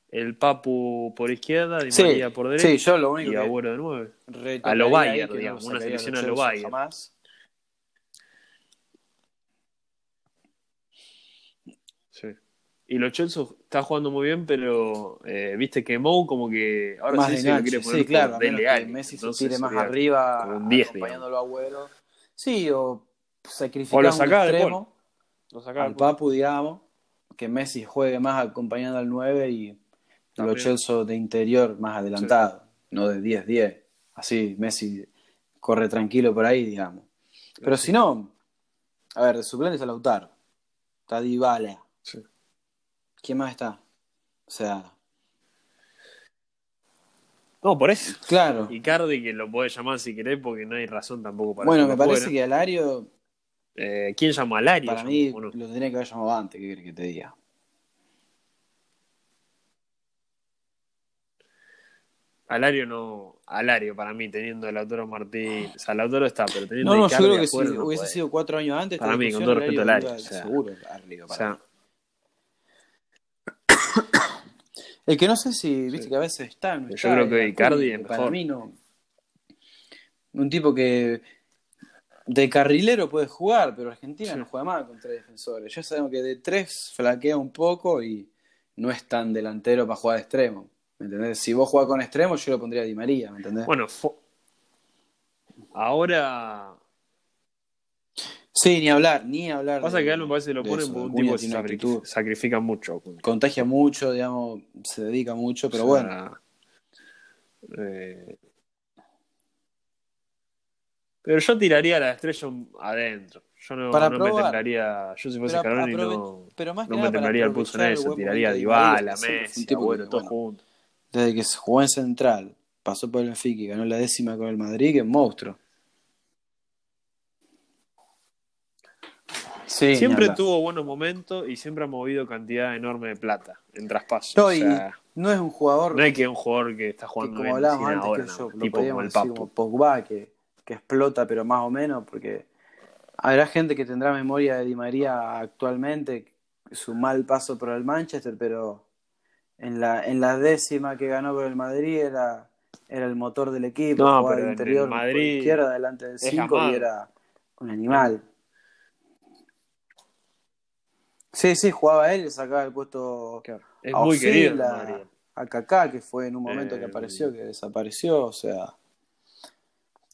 [SPEAKER 1] el Papu por izquierda, Di María por derecha.
[SPEAKER 2] Sí, yo lo único
[SPEAKER 1] y Agüero de nueve. A lo Bayern, digamos, una selección a lo Bayern. Sí. Y los Chelsea está jugando muy bien, pero eh, viste que Mou como que ahora
[SPEAKER 2] más sí se quiere poner sí, claro, que Messi se tire más arriba un 10, acompañándolo a Agüero. Sí, o sacrificar o lo un extremo al Papu, digamos, que Messi juegue más acompañando al 9 y los Chelsea de interior más adelantado, no de 10-10. Así, Messi corre tranquilo por ahí, digamos. Pero si no, a ver, de suplente está Lautaro. Está Dybala. Sí. ¿Quién más está? O sea.
[SPEAKER 1] No, por eso.
[SPEAKER 2] Claro.
[SPEAKER 1] Icardi, que lo puede llamar si querés, porque no hay razón tampoco para
[SPEAKER 2] Bueno, me parece que Alario.
[SPEAKER 1] Eh, ¿Quién llama a Alario?
[SPEAKER 2] Para mí lo tendría que haber llamado antes, ¿qué querés que te diga?
[SPEAKER 1] Alario no. Alario para mí, teniendo el autor Martín. O sea, el autor está, pero teniendo.
[SPEAKER 2] No, no, yo creo que si hubiese sido cuatro años antes.
[SPEAKER 1] Para mí, con todo respeto a Alario.
[SPEAKER 2] seguro, arriba. o sea, el que no sé si, viste que a veces está.
[SPEAKER 1] yo creo que Icardi es mejor.
[SPEAKER 2] Para mí no. Un tipo que de carrilero puede jugar, pero Argentina no juega mal con tres defensores. Ya sabemos que de tres flaquea un poco y no es tan delantero para jugar de extremo. ¿Me entendés? Si vos jugás con extremo, yo lo pondría a Di María, ¿me entendés?
[SPEAKER 1] Bueno, ahora.
[SPEAKER 2] Sí, ni hablar, ni hablar.
[SPEAKER 1] Pasa que a él me parece que lo ponen por un tipo que sacrifica, sacrifica, mucho.
[SPEAKER 2] Contagia mucho, digamos, se dedica mucho, pero bueno.
[SPEAKER 1] Eh, pero yo tiraría la estrella adentro. Yo no, no me temblaría. Yo si fuese Caroni no, pero más no me temblaría el pulso en eso. Tiraría a Dybala, Messi, bueno, todos juntos
[SPEAKER 2] desde que jugó en Central, pasó por el Benfica y ganó la décima con el Madrid, que es monstruo.
[SPEAKER 1] siempre tuvo buenos momentos y siempre ha movido cantidad enorme de plata en traspasos. No,
[SPEAKER 2] no es un jugador.
[SPEAKER 1] No hay que un jugador que está jugando
[SPEAKER 2] como hablábamos antes que yo, tipo como el Papo. Pogba, que, que, explota, pero más o menos, porque habrá gente que tendrá memoria de Di María actualmente, su mal paso por el Manchester, pero en la, en la décima que ganó con el Madrid era, era el motor del equipo,
[SPEAKER 1] no, jugaba pero interior Madrid
[SPEAKER 2] izquierda delante del 5 y era un animal. Sí, sí, jugaba él sacaba el puesto
[SPEAKER 1] Es muy querido
[SPEAKER 2] a, Kaká, que fue en un momento que eh, apareció, que desapareció, o sea,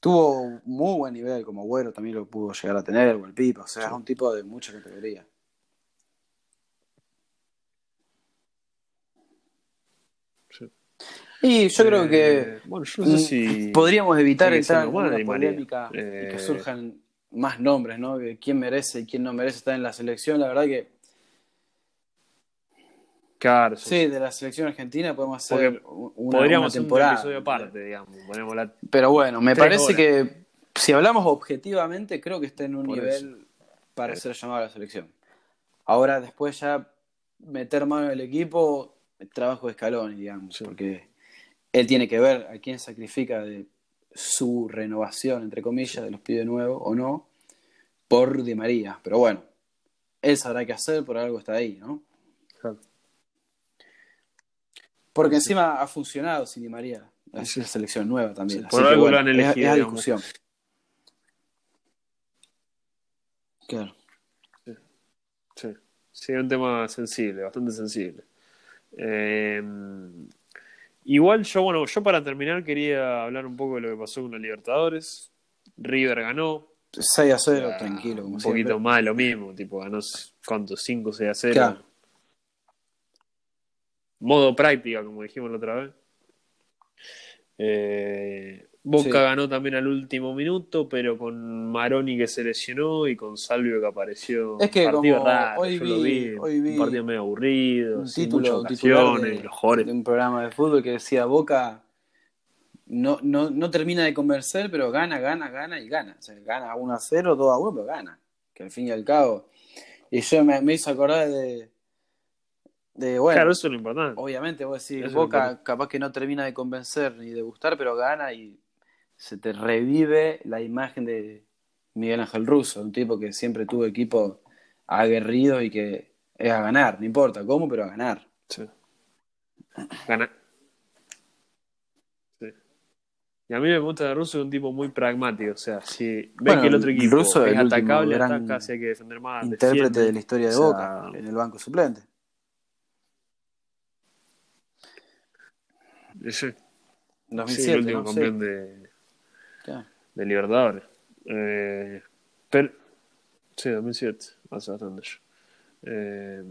[SPEAKER 2] tuvo muy buen nivel, como Güero también lo pudo llegar a tener, o el Pipa, o sea, es un tipo de mucha categoría. Y yo creo que
[SPEAKER 1] eh, bueno, yo no sé si
[SPEAKER 2] podríamos evitar entrar en una polémica y que eh, surjan más nombres, ¿no? Que quién merece y quién no merece estar en la selección. La verdad que
[SPEAKER 1] Claro,
[SPEAKER 2] sí, de la selección argentina podemos hacer una, podríamos temporada.
[SPEAKER 1] Hacer un episodio aparte, digamos.
[SPEAKER 2] Pero bueno, me parece que si hablamos objetivamente, creo que está en un nivel para ser llamado a la selección. Ahora, después ya meter mano en el equipo, trabajo de escalón, digamos, porque él tiene que ver a quién sacrifica de su renovación, entre comillas, de los pibes nuevos o no, por Di María. Pero bueno, él sabrá qué hacer, por algo está ahí, ¿no? Porque encima ha funcionado sin Di María. Es una selección nueva también.
[SPEAKER 1] por algo lo han elegido.
[SPEAKER 2] Es, discusión.
[SPEAKER 1] Claro. Sí. sí, es un tema sensible, bastante sensible. Eh, igual yo, bueno, yo para terminar quería hablar un poco de lo que pasó con los Libertadores. River ganó.
[SPEAKER 2] 6 a 0, tranquilo. Como
[SPEAKER 1] un
[SPEAKER 2] siempre.
[SPEAKER 1] poquito más de lo mismo, tipo, ganó, ¿cuánto? 5, 6 a 0.
[SPEAKER 2] Claro.
[SPEAKER 1] Modo práctica, como dijimos la otra vez. Eh, Boca
[SPEAKER 2] Sí.
[SPEAKER 1] ganó también al último minuto, pero con Maroni que se lesionó y con Salvio que apareció.
[SPEAKER 2] Es que
[SPEAKER 1] partido
[SPEAKER 2] como
[SPEAKER 1] raro,
[SPEAKER 2] hoy
[SPEAKER 1] yo lo
[SPEAKER 2] vi-
[SPEAKER 1] vi,
[SPEAKER 2] hoy vi
[SPEAKER 1] un partido medio aburrido,
[SPEAKER 2] un
[SPEAKER 1] sin
[SPEAKER 2] título,
[SPEAKER 1] muchas
[SPEAKER 2] de,
[SPEAKER 1] los
[SPEAKER 2] de un programa de fútbol que decía Boca no, no, no termina de convencer, pero gana, gana, gana y gana. O sea, gana 1 a 0, 2 a 1, pero gana. Que al fin y al cabo. Y yo me, me hizo acordar de. De bueno,
[SPEAKER 1] claro, eso es lo importante.
[SPEAKER 2] obviamente vos decís,
[SPEAKER 1] Eso es
[SPEAKER 2] Boca capaz que no termina de convencer ni de gustar, pero gana y se te revive la imagen de Miguel Ángel Russo, un tipo que siempre tuvo equipo aguerrido y que es a ganar, no importa cómo, pero a ganar.
[SPEAKER 1] Sí. Gana. Sí. Y a mí me gusta de Russo es un tipo muy pragmático. O sea, si
[SPEAKER 2] Bueno,
[SPEAKER 1] que el otro equipo
[SPEAKER 2] Russo es
[SPEAKER 1] atacable, ataca, si hay que defender más.
[SPEAKER 2] Intérprete
[SPEAKER 1] defiende.
[SPEAKER 2] de la historia de
[SPEAKER 1] O sea,
[SPEAKER 2] Boca en el banco suplente.
[SPEAKER 1] Sí, sí,
[SPEAKER 2] 2007,
[SPEAKER 1] el último
[SPEAKER 2] ¿no?
[SPEAKER 1] campeón
[SPEAKER 2] Sí.
[SPEAKER 1] de, de Libertadores. Eh, pero, sí, 2007, hace bastante. Eh,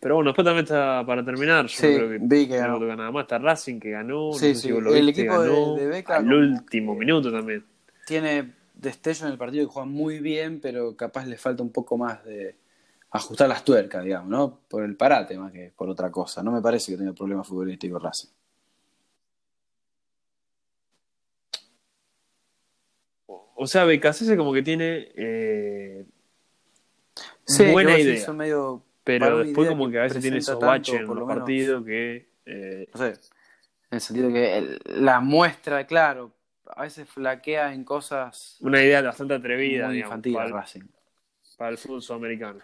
[SPEAKER 1] pero bueno, después también está para terminar. Yo
[SPEAKER 2] Sí,
[SPEAKER 1] creo que,
[SPEAKER 2] vi que ganó.
[SPEAKER 1] nada más. Está Racing que ganó. no
[SPEAKER 2] Sí,
[SPEAKER 1] sé
[SPEAKER 2] sí,
[SPEAKER 1] si vos lo
[SPEAKER 2] el
[SPEAKER 1] viste,
[SPEAKER 2] equipo de-
[SPEAKER 1] ganó
[SPEAKER 2] de Beca
[SPEAKER 1] al último minuto también.
[SPEAKER 2] Tiene destello en el partido que juega muy bien, pero capaz le falta un poco más de ajustar las tuercas, digamos, ¿no? Por el parate más que por otra cosa. No me parece que tenga problemas futbolísticos Racing.
[SPEAKER 1] O sea, Becasese como que tiene eh,
[SPEAKER 2] Sí,
[SPEAKER 1] buena idea.
[SPEAKER 2] medio
[SPEAKER 1] Pero después
[SPEAKER 2] idea
[SPEAKER 1] como que a veces tiene esos baches en los partidos que... eh,
[SPEAKER 2] No sé, en el sentido que el- la muestra, claro, a veces flaquea en cosas
[SPEAKER 1] una idea bastante atrevida,
[SPEAKER 2] muy
[SPEAKER 1] digamos,
[SPEAKER 2] infantiles
[SPEAKER 1] para, el-
[SPEAKER 2] Racing.
[SPEAKER 1] para el fútbol sudamericano.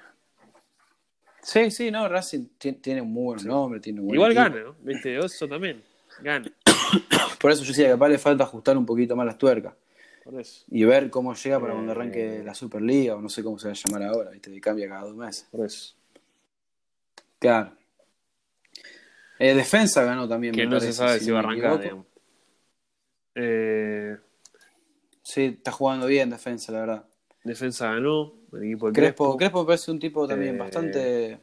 [SPEAKER 2] Sí, sí, no, Racing ti- tiene un muy buen nombre, tiene un buen
[SPEAKER 1] Igual
[SPEAKER 2] equipo.
[SPEAKER 1] gana, ¿no? ¿Viste? Eso también. Gana.
[SPEAKER 2] Por eso yo decía que capaz le falta ajustar un poquito más las tuercas
[SPEAKER 1] Por eso.
[SPEAKER 2] y ver cómo llega para cuando
[SPEAKER 1] Eh.
[SPEAKER 2] arranque la Superliga o no sé cómo se va a llamar ahora, ¿viste? Que cambia cada dos meses.
[SPEAKER 1] Por eso.
[SPEAKER 2] Claro. Eh, defensa ganó también,
[SPEAKER 1] Que no se sabe si va a arrancar. Eh,
[SPEAKER 2] Sí, está jugando bien defensa, la verdad.
[SPEAKER 1] defensa ganó. El equipo de
[SPEAKER 2] Crespo,
[SPEAKER 1] Crespo.
[SPEAKER 2] Crespo me parece un tipo también
[SPEAKER 1] Eh.
[SPEAKER 2] bastante...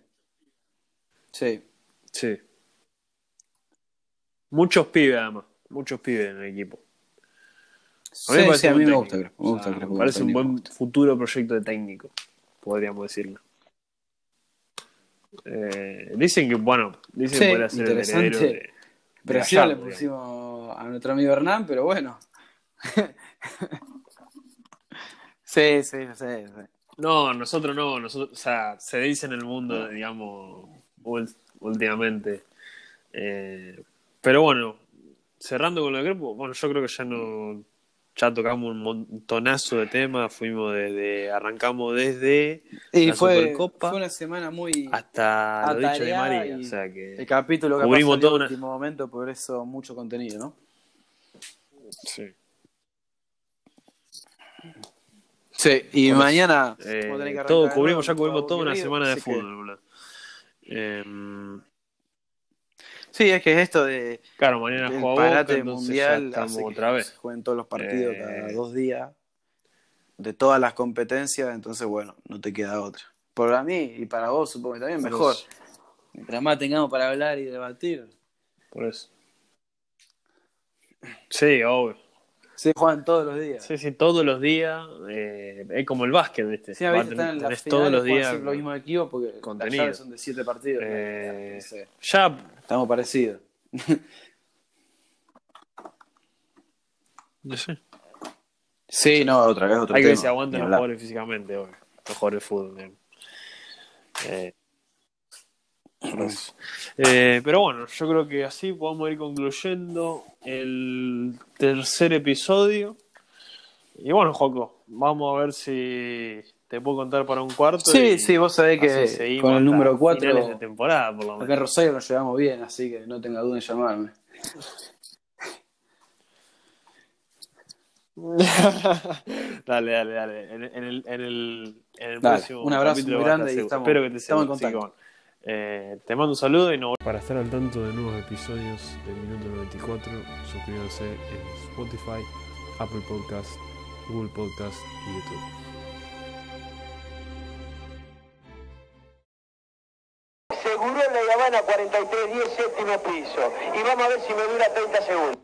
[SPEAKER 2] Sí,
[SPEAKER 1] Sí. Muchos pibes, además. Muchos pibes en el equipo.
[SPEAKER 2] Sí,
[SPEAKER 1] me parece
[SPEAKER 2] sí, a mí me gusta Crespo. Me
[SPEAKER 1] O
[SPEAKER 2] gusta
[SPEAKER 1] sea,
[SPEAKER 2] Crespo
[SPEAKER 1] me parece un buen futuro proyecto de técnico, podríamos decirlo. Eh, dicen que, bueno, dicen
[SPEAKER 2] Sí,
[SPEAKER 1] que podría ser el
[SPEAKER 2] interesante.
[SPEAKER 1] heredero de,
[SPEAKER 2] Presión le pusimos a nuestro amigo Hernán, pero bueno. sí, sí, sí, sí.
[SPEAKER 1] No, nosotros no, nosotros, o sea, se dice en el mundo, digamos, últimamente. Eh, pero bueno, cerrando con de Crespo, bueno, yo creo que ya no, ya tocamos un montonazo de temas, fuimos desde, arrancamos desde
[SPEAKER 2] Y
[SPEAKER 1] La
[SPEAKER 2] fue,
[SPEAKER 1] Supercopa.
[SPEAKER 2] fue una semana muy...
[SPEAKER 1] hasta lo dicho de María, o sea que
[SPEAKER 2] El capítulo que
[SPEAKER 1] Cubrimos
[SPEAKER 2] pasó en el último momento, por eso mucho contenido, ¿no?
[SPEAKER 1] sí.
[SPEAKER 2] Sí, y mañana
[SPEAKER 1] Eh, todo cubrimos, ya cubrimos toda una semana de
[SPEAKER 2] así que-
[SPEAKER 1] fútbol, boludo. Em,
[SPEAKER 2] Sí, es que es esto de
[SPEAKER 1] claro, mañana
[SPEAKER 2] el
[SPEAKER 1] juega Boca,
[SPEAKER 2] mundial hace que
[SPEAKER 1] otra vez.
[SPEAKER 2] se jueguen todos los partidos
[SPEAKER 1] Eh,
[SPEAKER 2] cada dos días de todas las competencias, entonces bueno, no te queda otra. Para mí y para vos supongo que también mejor. Mientras más tengamos para hablar y debatir.
[SPEAKER 1] Por eso. Sí, obvio.
[SPEAKER 2] Se juegan todos los días.
[SPEAKER 1] Sí, sí, todos los días. eh, es como el básquet, ¿viste?
[SPEAKER 2] Sí, a veces están en las
[SPEAKER 1] todos los días.
[SPEAKER 2] los mismos equipos porque
[SPEAKER 1] contenido.
[SPEAKER 2] las son de siete partidos.
[SPEAKER 1] Eh,
[SPEAKER 2] Entonces,
[SPEAKER 1] Ya,
[SPEAKER 2] estamos parecidos.
[SPEAKER 1] no sé.
[SPEAKER 2] Sí, no, otra vez otro
[SPEAKER 1] Hay que ver
[SPEAKER 2] tema,
[SPEAKER 1] si aguantan
[SPEAKER 2] ni
[SPEAKER 1] los jugadores físicamente, obvio. Los jugadores de fútbol. Eh. Eh, pero bueno, yo creo que así podemos ir concluyendo el tercer episodio. Y bueno, Joco, vamos a ver si te puedo contar para un cuarto.
[SPEAKER 2] Sí,
[SPEAKER 1] y
[SPEAKER 2] sí, vos sabés que con el número 4
[SPEAKER 1] finales de temporada, por lo
[SPEAKER 2] Acá en
[SPEAKER 1] menos.
[SPEAKER 2] Rosario nos llevamos bien, así que no tenga duda en llamarme.
[SPEAKER 1] dale, dale, dale. En, en el, en el, en el
[SPEAKER 2] Dale,
[SPEAKER 1] próximo
[SPEAKER 2] un abrazo muy grande y estamos-
[SPEAKER 1] Espero que te
[SPEAKER 2] estamos en contacto.
[SPEAKER 1] Eh, te mando un saludo y no... Para estar al tanto de nuevos episodios de Minuto 94, suscríbanse en Spotify, Apple Podcast, Google Podcast y YouTube.
[SPEAKER 3] Seguro en la Habana 4310 séptimo piso. Y vamos a ver si me dura 30 segundos.